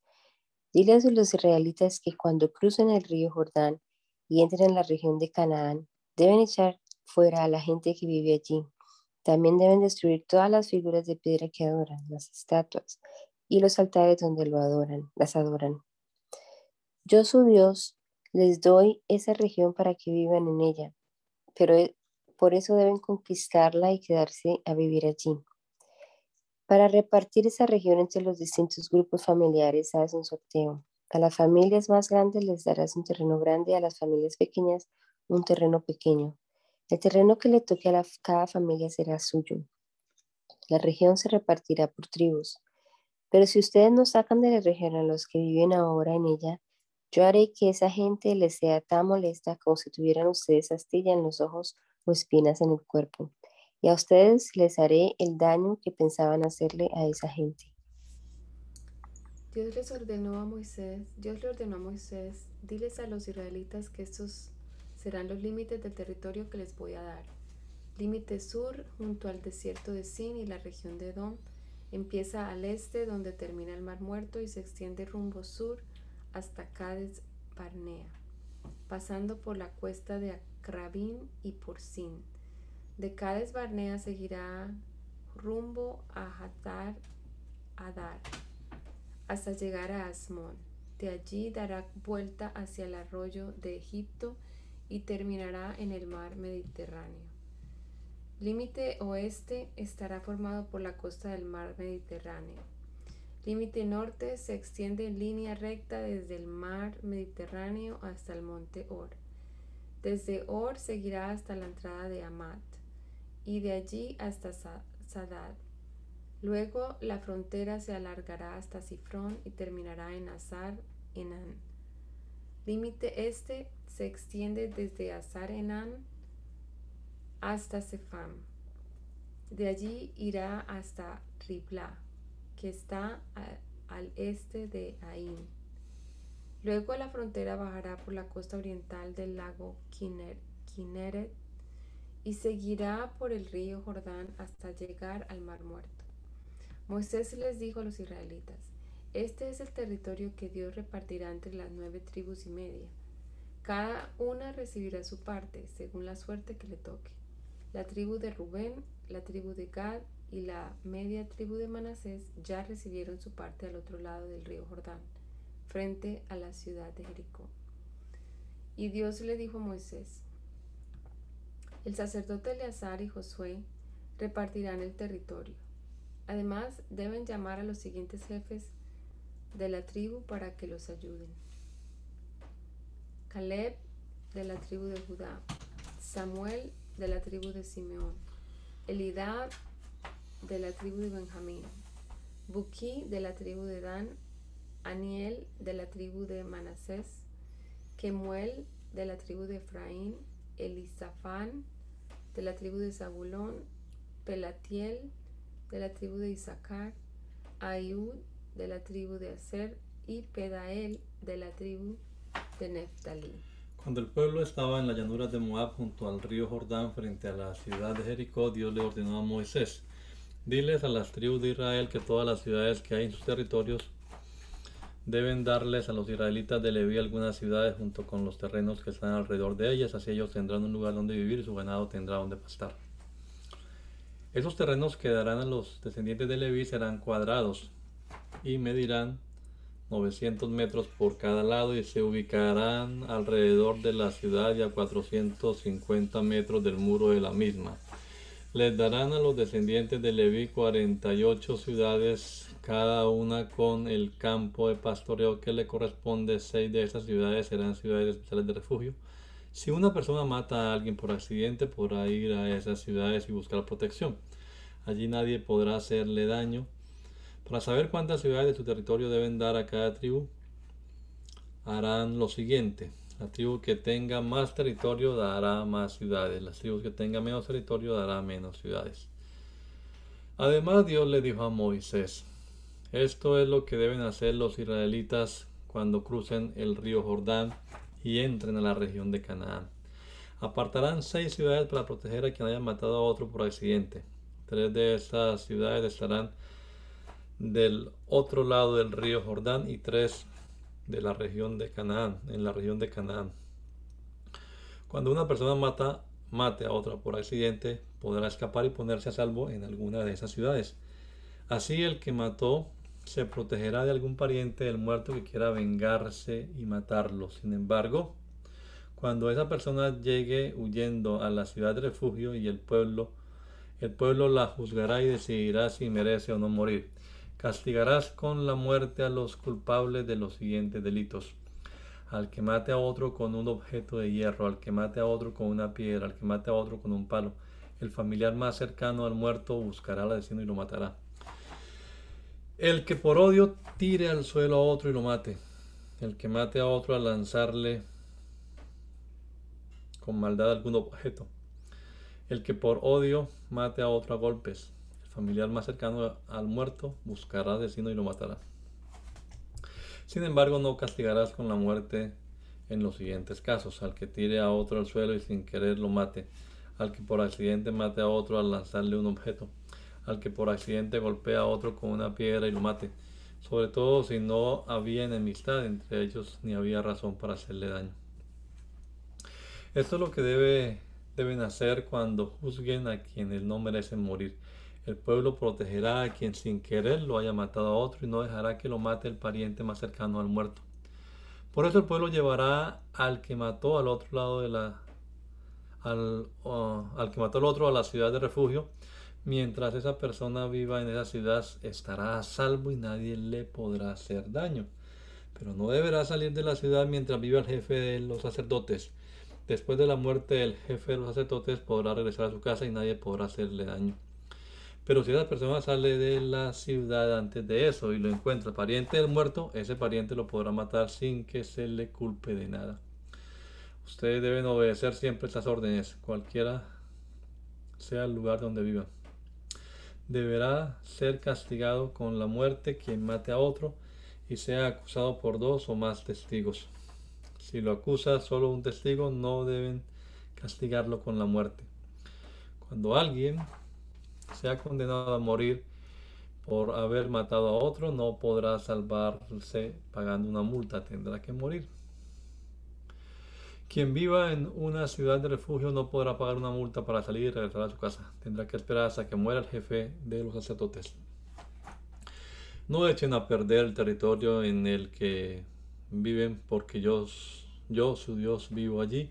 dile a los israelitas que cuando crucen el río Jordán y entren en la región de Canaán, deben echar fuera a la gente que vive allí. También deben destruir todas las figuras de piedra que adoran, las estatuas y los altares donde lo adoran, las adoran. Yo, su Dios, les doy esa región para que vivan en ella, pero e, por eso deben conquistarla y quedarse a vivir allí. Para repartir esa región entre los distintos grupos familiares, haz un sorteo. A las familias más grandes les darás un terreno grande, a las familias pequeñas un terreno pequeño. El terreno que le toque a cada familia será suyo. La región se repartirá por tribus. Pero si ustedes no sacan de la región a los que viven ahora en ella, yo haré que esa gente les sea tan molesta como si tuvieran ustedes astilla en los ojos o espinas en el cuerpo. Y a ustedes les haré el daño que pensaban hacerle a esa gente. Dios les ordenó a Moisés, Dios le ordenó a Moisés, diles a los israelitas que estos serán los límites del territorio que les voy a dar. Límite sur, junto al desierto de Sin y la región de Edom, empieza al este donde termina el Mar Muerto y se extiende rumbo sur hasta Cades Barnea, pasando por la cuesta de Acrabín y por Sin. De Cades Barnea seguirá rumbo a Hatar Adar hasta llegar a Asmón. De allí dará vuelta hacia el arroyo de Egipto y terminará en el mar Mediterráneo. Límite oeste estará formado por la costa del mar Mediterráneo. Límite norte se extiende en línea recta desde el mar Mediterráneo hasta el monte Or. Desde Or seguirá hasta la entrada de Amat y de allí hasta Sadad. Luego la frontera se alargará hasta Sifrón y terminará en Azar Enan. Límite este se extiende desde Azar hasta Sefam. De allí irá hasta Ribla, que está al este de Ain. Luego la frontera bajará por la costa oriental del lago Kinneret y seguirá por el río Jordán hasta llegar al Mar Muerto. Moisés les dijo a los israelitas, este es el territorio que Dios repartirá entre las nueve tribus y media. Cada una recibirá su parte, según la suerte que le toque. La tribu de Rubén, la tribu de Gad y la media tribu de Manasés ya recibieron su parte al otro lado del río Jordán, frente a la ciudad de Jericó. Y Dios le dijo a Moisés, el sacerdote Eleazar y Josué repartirán el territorio. Además, deben llamar a los siguientes jefes de la tribu para que los ayuden. Caleb de la tribu de Judá, Samuel de la tribu de Simeón, Elidad de la tribu de Benjamín, Buki de la tribu de Dan, Aniel de la tribu de Manasés, Kemuel de la tribu de Efraín, Elisafán de la tribu de Zabulón, Pelatiel de la tribu de Isaacar, Ayud de la tribu de Aser y Pedael de la tribu de Neftalí. Cuando el pueblo estaba en la llanura de Moab junto al río Jordán frente a la ciudad de Jericó, Dios le ordenó a Moisés, diles a las tribus de Israel que todas las ciudades que hay en sus territorios deben darles a los israelitas de Leví algunas ciudades junto con los terrenos que están alrededor de ellas, así ellos tendrán un lugar donde vivir y su ganado tendrá donde pastar. Esos terrenos que darán a los descendientes de Leví serán cuadrados y medirán 900 metros por cada lado y se ubicarán alrededor de la ciudad y a 450 metros del muro de la misma. Les darán a los descendientes de Leví 48 ciudades, cada una con el campo de pastoreo que le corresponde. Seis de esas ciudades serán ciudades especiales de refugio. Si una persona mata a alguien por accidente, podrá ir a esas ciudades y buscar protección. Allí nadie podrá hacerle daño para saber cuántas ciudades de su territorio deben dar a cada tribu, harán lo siguiente. La tribu que tenga más territorio dará más ciudades. Las tribus que tengan menos territorio dará menos ciudades. Además Dios le dijo a Moisés, esto es lo que deben hacer los israelitas cuando crucen el río Jordán y entren a la región de Canaán. Apartarán seis ciudades para proteger a quien haya matado a otro por accidente. Tres de esas ciudades estarán del otro lado del río Jordán y tres de la región de Canaán, en la región de Canaán. Cuando una persona mata, mate a otra por accidente, podrá escapar y ponerse a salvo en alguna de esas ciudades. Así el que mató se protegerá de algún pariente del muerto que quiera vengarse y matarlo. Sin embargo, cuando esa persona llegue huyendo a la ciudad de refugio y el pueblo, el pueblo la juzgará y decidirá si merece o no morir. Castigarás con la muerte a los culpables de los siguientes delitos. Al que mate a otro con un objeto de hierro, al que mate a otro con una piedra, al que mate a otro con un palo. El familiar más cercano al muerto buscará al asesino y lo matará. El que por odio tire al suelo a otro y lo mate. El que mate a otro al lanzarle con maldad algún objeto. El que por odio mate a otro a golpes familiar más cercano al muerto buscará al asesino y lo matará. Sin embargo, no castigarás con la muerte en los siguientes casos, al que tire a otro al suelo y sin querer lo mate, al que por accidente mate a otro al lanzarle un objeto, al que por accidente golpea a otro con una piedra y lo mate, sobre todo si no había enemistad entre ellos ni había razón para hacerle daño. Esto es lo que debe, deben hacer cuando juzguen a quienes no merecen morir el pueblo protegerá a quien sin querer lo haya matado a otro y no dejará que lo mate el pariente más cercano al muerto. Por eso el pueblo llevará al que mató al otro lado de la al, al que mató al otro a la ciudad de refugio. Mientras esa persona viva en esa ciudad estará a salvo y nadie le podrá hacer daño. Pero no deberá salir de la ciudad mientras viva el jefe de los sacerdotes. Después de la muerte del jefe de los sacerdotes podrá regresar a su casa y nadie podrá hacerle daño. Pero si esa persona sale de la ciudad antes de eso y lo encuentra pariente del muerto, ese pariente lo podrá matar sin que se le culpe de nada. Ustedes deben obedecer siempre estas órdenes, cualquiera sea el lugar donde vivan. Deberá ser castigado con la muerte quien mate a otro y sea acusado por dos o más testigos. Si lo acusa solo un testigo, no deben castigarlo con la muerte. Cuando alguien sea condenado a morir por haber matado a otro, no podrá salvarse pagando una multa, tendrá que morir. Quien viva en una ciudad de refugio no podrá pagar una multa para salir y regresar a su casa. Tendrá que esperar hasta que muera el jefe de los sacerdotes. No echen a perder el territorio en el que viven porque yo, yo, su Dios, vivo allí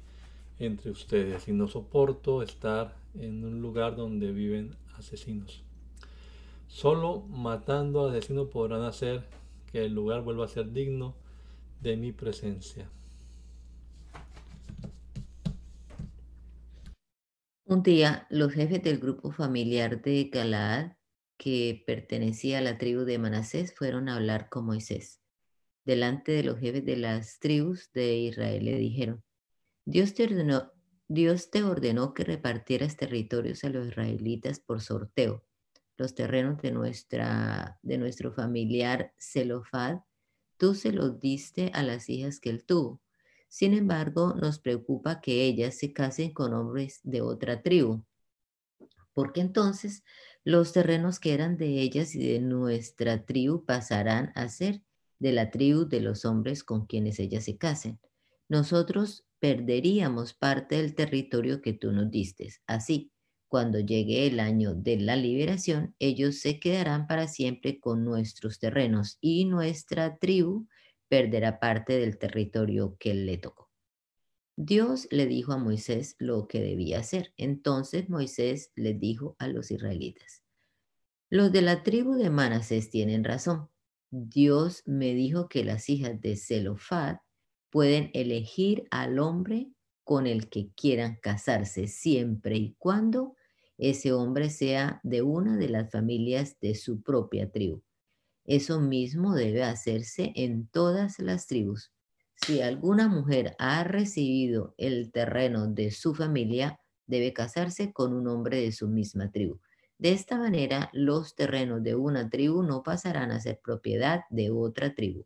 entre ustedes y no soporto estar en un lugar donde viven asesinos. Solo matando al asesino podrán hacer que el lugar vuelva a ser digno de mi presencia. Un día, los jefes del grupo familiar de Galaad, que pertenecía a la tribu de Manasés, fueron a hablar con Moisés. Delante de los jefes de las tribus de Israel le dijeron, Dios te ordenó, Dios te ordenó que repartieras territorios a los israelitas por sorteo. Los terrenos de, nuestra, de nuestro familiar Zelofad, tú se los diste a las hijas que él tuvo sin embargo, nos preocupa que ellas se casen con hombres de otra tribu, porque entonces los terrenos que eran de ellas y de nuestra tribu pasarán a ser de la tribu de los hombres con quienes ellas se casen. Nosotros perderíamos parte del territorio que tú nos diste. Así, cuando llegue el año de la liberación, ellos se quedarán para siempre con nuestros terrenos y nuestra tribu perderá parte del territorio que le tocó. Dios le dijo a Moisés lo que debía hacer. Entonces Moisés le dijo a los israelitas, los de la tribu de Manasés tienen razón. Dios me dijo que las hijas de Zelofad pueden elegir al hombre con el que quieran casarse siempre y cuando ese hombre sea de una de las familias de su propia tribu. Eso mismo debe hacerse en todas las tribus. Si alguna mujer ha recibido el terreno de su familia, debe casarse con un hombre de su misma tribu. De esta manera, los terrenos de una tribu no pasarán a ser propiedad de otra tribu.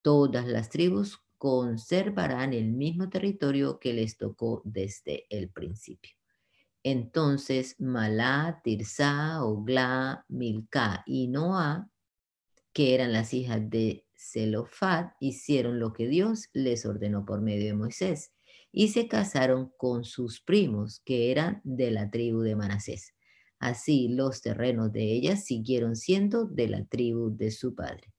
Todas las tribus conservarán el mismo territorio que les tocó desde el principio. Entonces, Malá, Tirsa, Ogla, Milca y Noah que eran las hijas de Zelofad, hicieron lo que Dios les ordenó por medio de Moisés y se casaron con sus primos, que eran de la tribu de Manasés. Así los terrenos de ellas siguieron siendo de la tribu de su padre.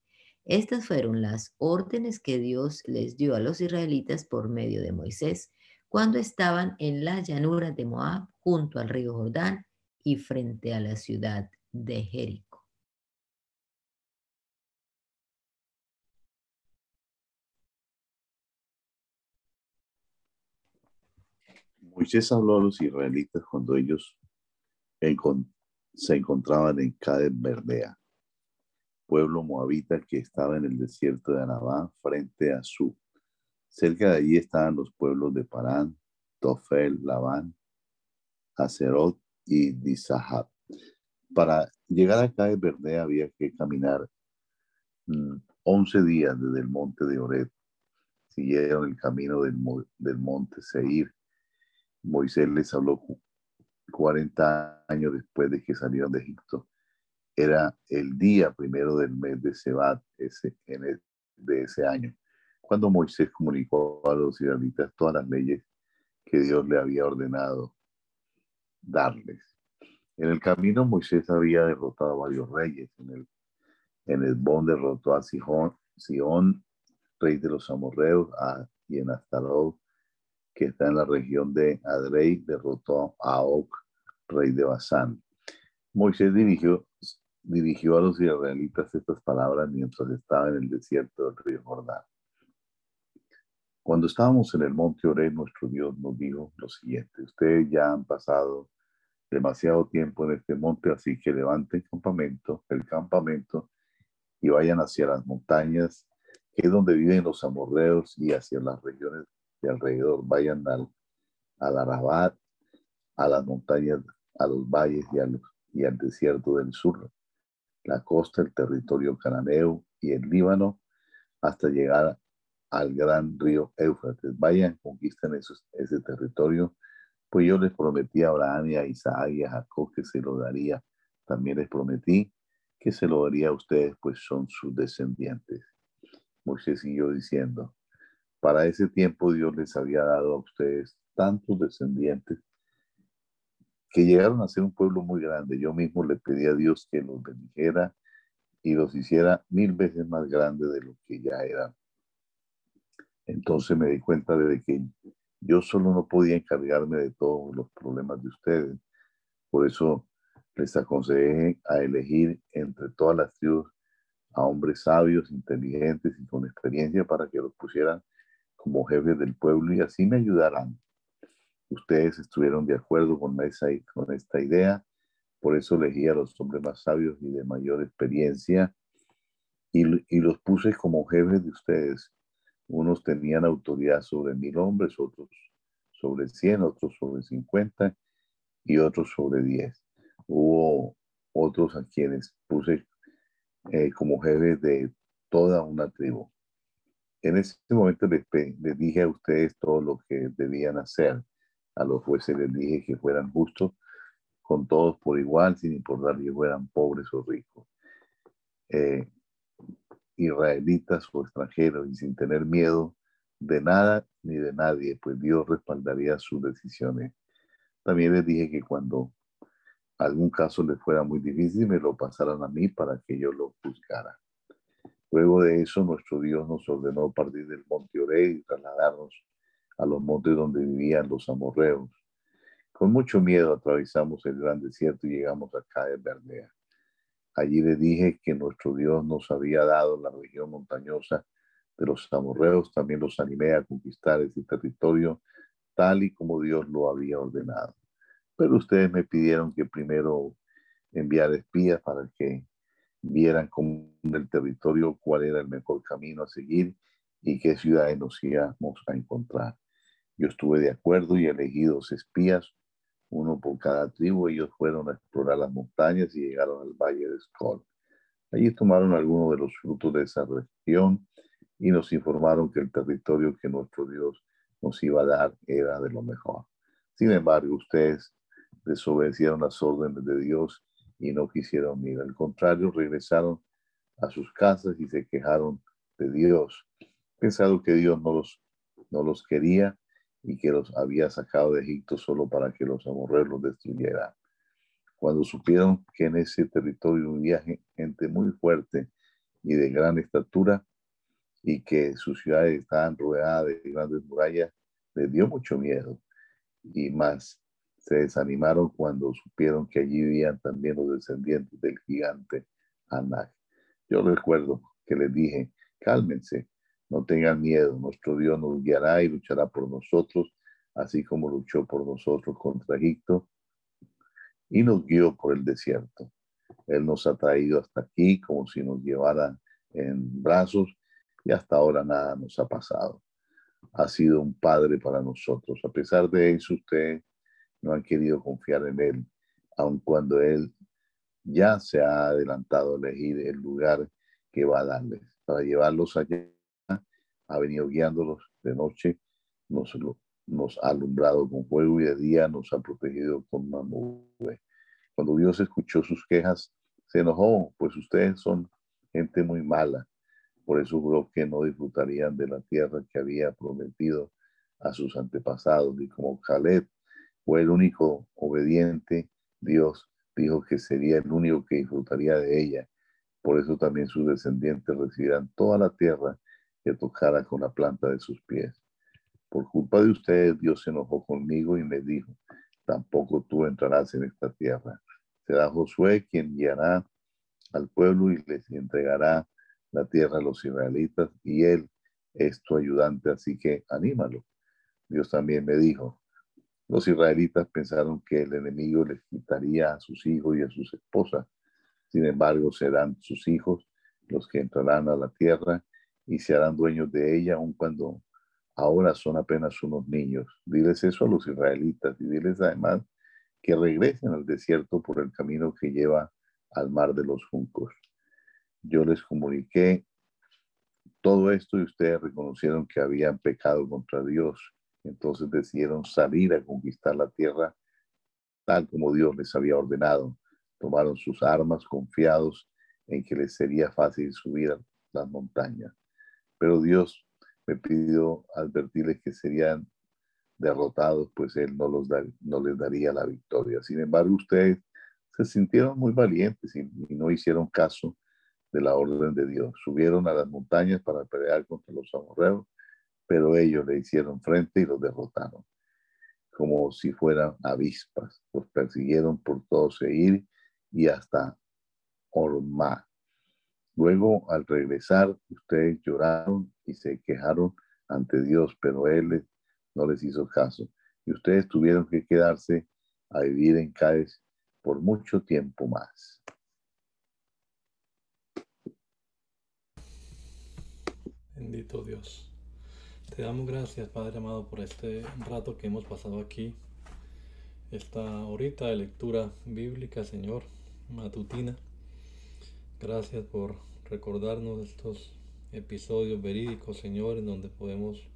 Estas fueron las órdenes que Dios les dio a los israelitas por medio de Moisés cuando estaban en la llanura de Moab junto al río Jordán y frente a la ciudad de Jericó. Moisés habló a los israelitas cuando ellos se encontraban en Cades Berdea, pueblo moabita que estaba en el desierto de Anabá, frente a Su. Cerca de allí estaban los pueblos de Parán, Tofel, Labán, Acerot y Dizahab. Para llegar a Cades Berdea había que caminar 11 mm, días desde el monte de Oret. Siguieron el camino del, del monte Seir Moisés les habló 40 años después de que salieron de Egipto. Era el día primero del mes de Sebat ese, de ese año, cuando Moisés comunicó a los israelitas todas las leyes que Dios le había ordenado darles. En el camino Moisés había derrotado a varios reyes. En el, en Bon derrotó a Sihón, rey de los amorreos, y en Astarot que está en la región de Adrei, derrotó a Og, rey de Basán. Moisés dirigió, dirigió a los israelitas estas palabras mientras estaba en el desierto del río Jordán. Cuando estábamos en el monte Oré, nuestro Dios nos dijo lo siguiente, ustedes ya han pasado demasiado tiempo en este monte, así que levanten campamento, el campamento, y vayan hacia las montañas, que es donde viven los amorreos, y hacia las regiones de alrededor, vayan al, al Arabat, a las montañas, a los valles y, y al desierto del sur, la costa, el territorio cananeo y el Líbano, hasta llegar al gran río Éufrates. Vayan, conquisten ese territorio, pues yo les prometí a Abraham a Isaac y a Jacob que se lo daría. También les prometí que se lo daría a ustedes, pues son sus descendientes. Moisés siguió diciendo, para ese tiempo Dios les había dado a ustedes tantos descendientes que llegaron a ser un pueblo muy grande. Yo mismo le pedí a Dios que los bendijera y los hiciera mil veces más grandes de lo que ya eran. Entonces me di cuenta de que yo solo no podía encargarme de todos los problemas de ustedes. Por eso les aconsejé a elegir entre todas las tribus a hombres sabios, inteligentes y con experiencia para que los pusieran como jefes del pueblo y así me ayudarán. Ustedes estuvieron de acuerdo con, esta idea, por eso elegí a los hombres más sabios y de mayor experiencia y, los puse como jefes de ustedes. Unos tenían autoridad sobre mil hombres, otros sobre cien, otros sobre cincuenta y otros sobre diez. Hubo otros a quienes puse eh, como jefes de toda una tribu. En ese momento les, dije a ustedes todo lo que debían hacer. A los jueces les dije que fueran justos con todos por igual, sin importar si fueran pobres o ricos, eh, israelitas o extranjeros, y sin tener miedo de nada ni de nadie, pues Dios respaldaría sus decisiones. También les dije que cuando algún caso les fuera muy difícil, me lo pasaran a mí para que yo lo juzgara. Luego de eso, nuestro Dios nos ordenó partir del monte Oré y trasladarnos a los montes donde vivían los amorreos. Con mucho miedo atravesamos el gran desierto y llegamos a Caer Bernea. Allí le dije que nuestro Dios nos había dado la región montañosa de los amorreos. También los animé a conquistar ese territorio tal y como Dios lo había ordenado. Pero ustedes me pidieron que primero enviara espías para que vieran con el territorio cuál era el mejor camino a seguir y qué ciudades nos íbamos a encontrar. Yo estuve de acuerdo y elegí dos espías, uno por cada tribu. Ellos fueron a explorar las montañas y llegaron al valle de Skol. Allí tomaron algunos de los frutos de esa región y nos informaron que el territorio que nuestro Dios nos iba a dar era de lo mejor. Sin embargo, ustedes desobedecieron las órdenes de Dios y no quisieron ir. Al contrario, regresaron a sus casas y se quejaron de Dios, pensando que Dios no los, no los quería y que los había sacado de Egipto solo para que los amorreos los destruyeran. Cuando supieron que en ese territorio vivía gente muy fuerte y de gran estatura y que sus ciudades estaban rodeadas de grandes murallas, les dio mucho miedo y más se desanimaron cuando supieron que allí vivían también los descendientes del gigante Anak. Yo recuerdo que les dije, cálmense, no tengan miedo, nuestro Dios nos guiará y luchará por nosotros, así como luchó por nosotros contra Egipto y nos guió por el desierto. Él nos ha traído hasta aquí como si nos llevara en brazos y hasta ahora nada nos ha pasado. Ha sido un padre para nosotros. A pesar de eso, usted no han querido confiar en Él, aun cuando Él ya se ha adelantado a elegir el lugar que va a darles. Para llevarlos allá, ha venido guiándolos de noche, nos, ha alumbrado con fuego y de día nos ha protegido con una nube. Cuando Dios escuchó sus quejas, se enojó, pues ustedes son gente muy mala. Por eso juró que no disfrutarían de la tierra que había prometido a sus antepasados. Y como Caleb fue el único obediente, Dios dijo que sería el único que disfrutaría de ella. Por eso también sus descendientes recibirán toda la tierra que tocara con la planta de sus pies. Por culpa de ustedes, Dios se enojó conmigo y me dijo, tampoco tú entrarás en esta tierra. Será Josué quien guiará al pueblo y les entregará la tierra a los israelitas y él es tu ayudante, así que anímalo. Dios también me dijo, los israelitas pensaron que el enemigo les quitaría a sus hijos y a sus esposas. Sin embargo, serán sus hijos los que entrarán a la tierra y se harán dueños de ella, aun cuando ahora son apenas unos niños. Diles eso a los israelitas y diles además que regresen al desierto por el camino que lleva al mar de los juncos. Yo les comuniqué todo esto y ustedes reconocieron que habían pecado contra Dios entonces decidieron salir a conquistar la tierra tal como Dios les había ordenado. Tomaron sus armas confiados en que les sería fácil subir las montañas. Pero Dios me pidió advertirles que serían derrotados, pues Él no, les daría la victoria. Sin embargo, ustedes se sintieron muy valientes y, no hicieron caso de la orden de Dios. Subieron a las montañas para pelear contra los amorreos pero ellos le hicieron frente y los derrotaron, como si fueran avispas. Los persiguieron por todo Seir y hasta Orma. Luego, al regresar, ustedes lloraron y se quejaron ante Dios, pero Él no les hizo caso. y ustedes tuvieron que quedarse a vivir en Cádiz por mucho tiempo más. Bendito Dios. Te damos gracias, Padre amado, por este rato que hemos pasado aquí. Esta horita de lectura bíblica, Señor, matutina. Gracias por recordarnos estos episodios verídicos, Señor, en donde podemos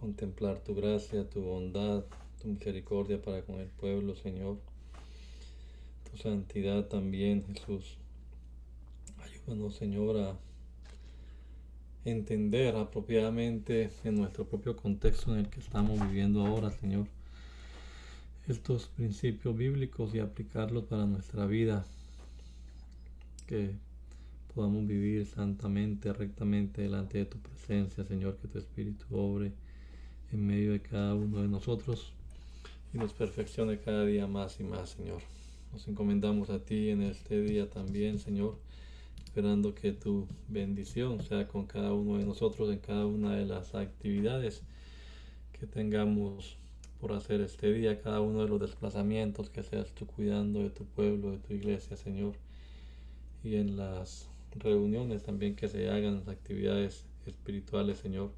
contemplar tu gracia, tu bondad, tu misericordia para con el pueblo, Señor. Tu santidad también, Jesús. Ayúdanos, Señor, a entender apropiadamente en nuestro propio contexto en el que estamos viviendo ahora, Señor, estos principios bíblicos y aplicarlos para nuestra vida. Que podamos vivir santamente, rectamente delante de tu presencia, Señor, que tu Espíritu obre en medio de cada uno de nosotros y nos perfeccione cada día más y más, Señor. Nos encomendamos a ti en este día también, Señor, esperando que tu bendición sea con cada uno de nosotros en cada una de las actividades que tengamos por hacer este día, cada uno de los desplazamientos que seas tú cuidando de tu pueblo, de tu iglesia, Señor, y en las reuniones también que se hagan, las actividades espirituales, Señor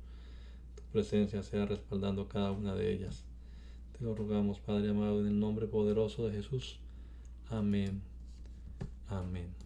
presencia sea respaldando cada una de ellas. Te lo rogamos, Padre amado, en el nombre poderoso de Jesús. Amén. Amén.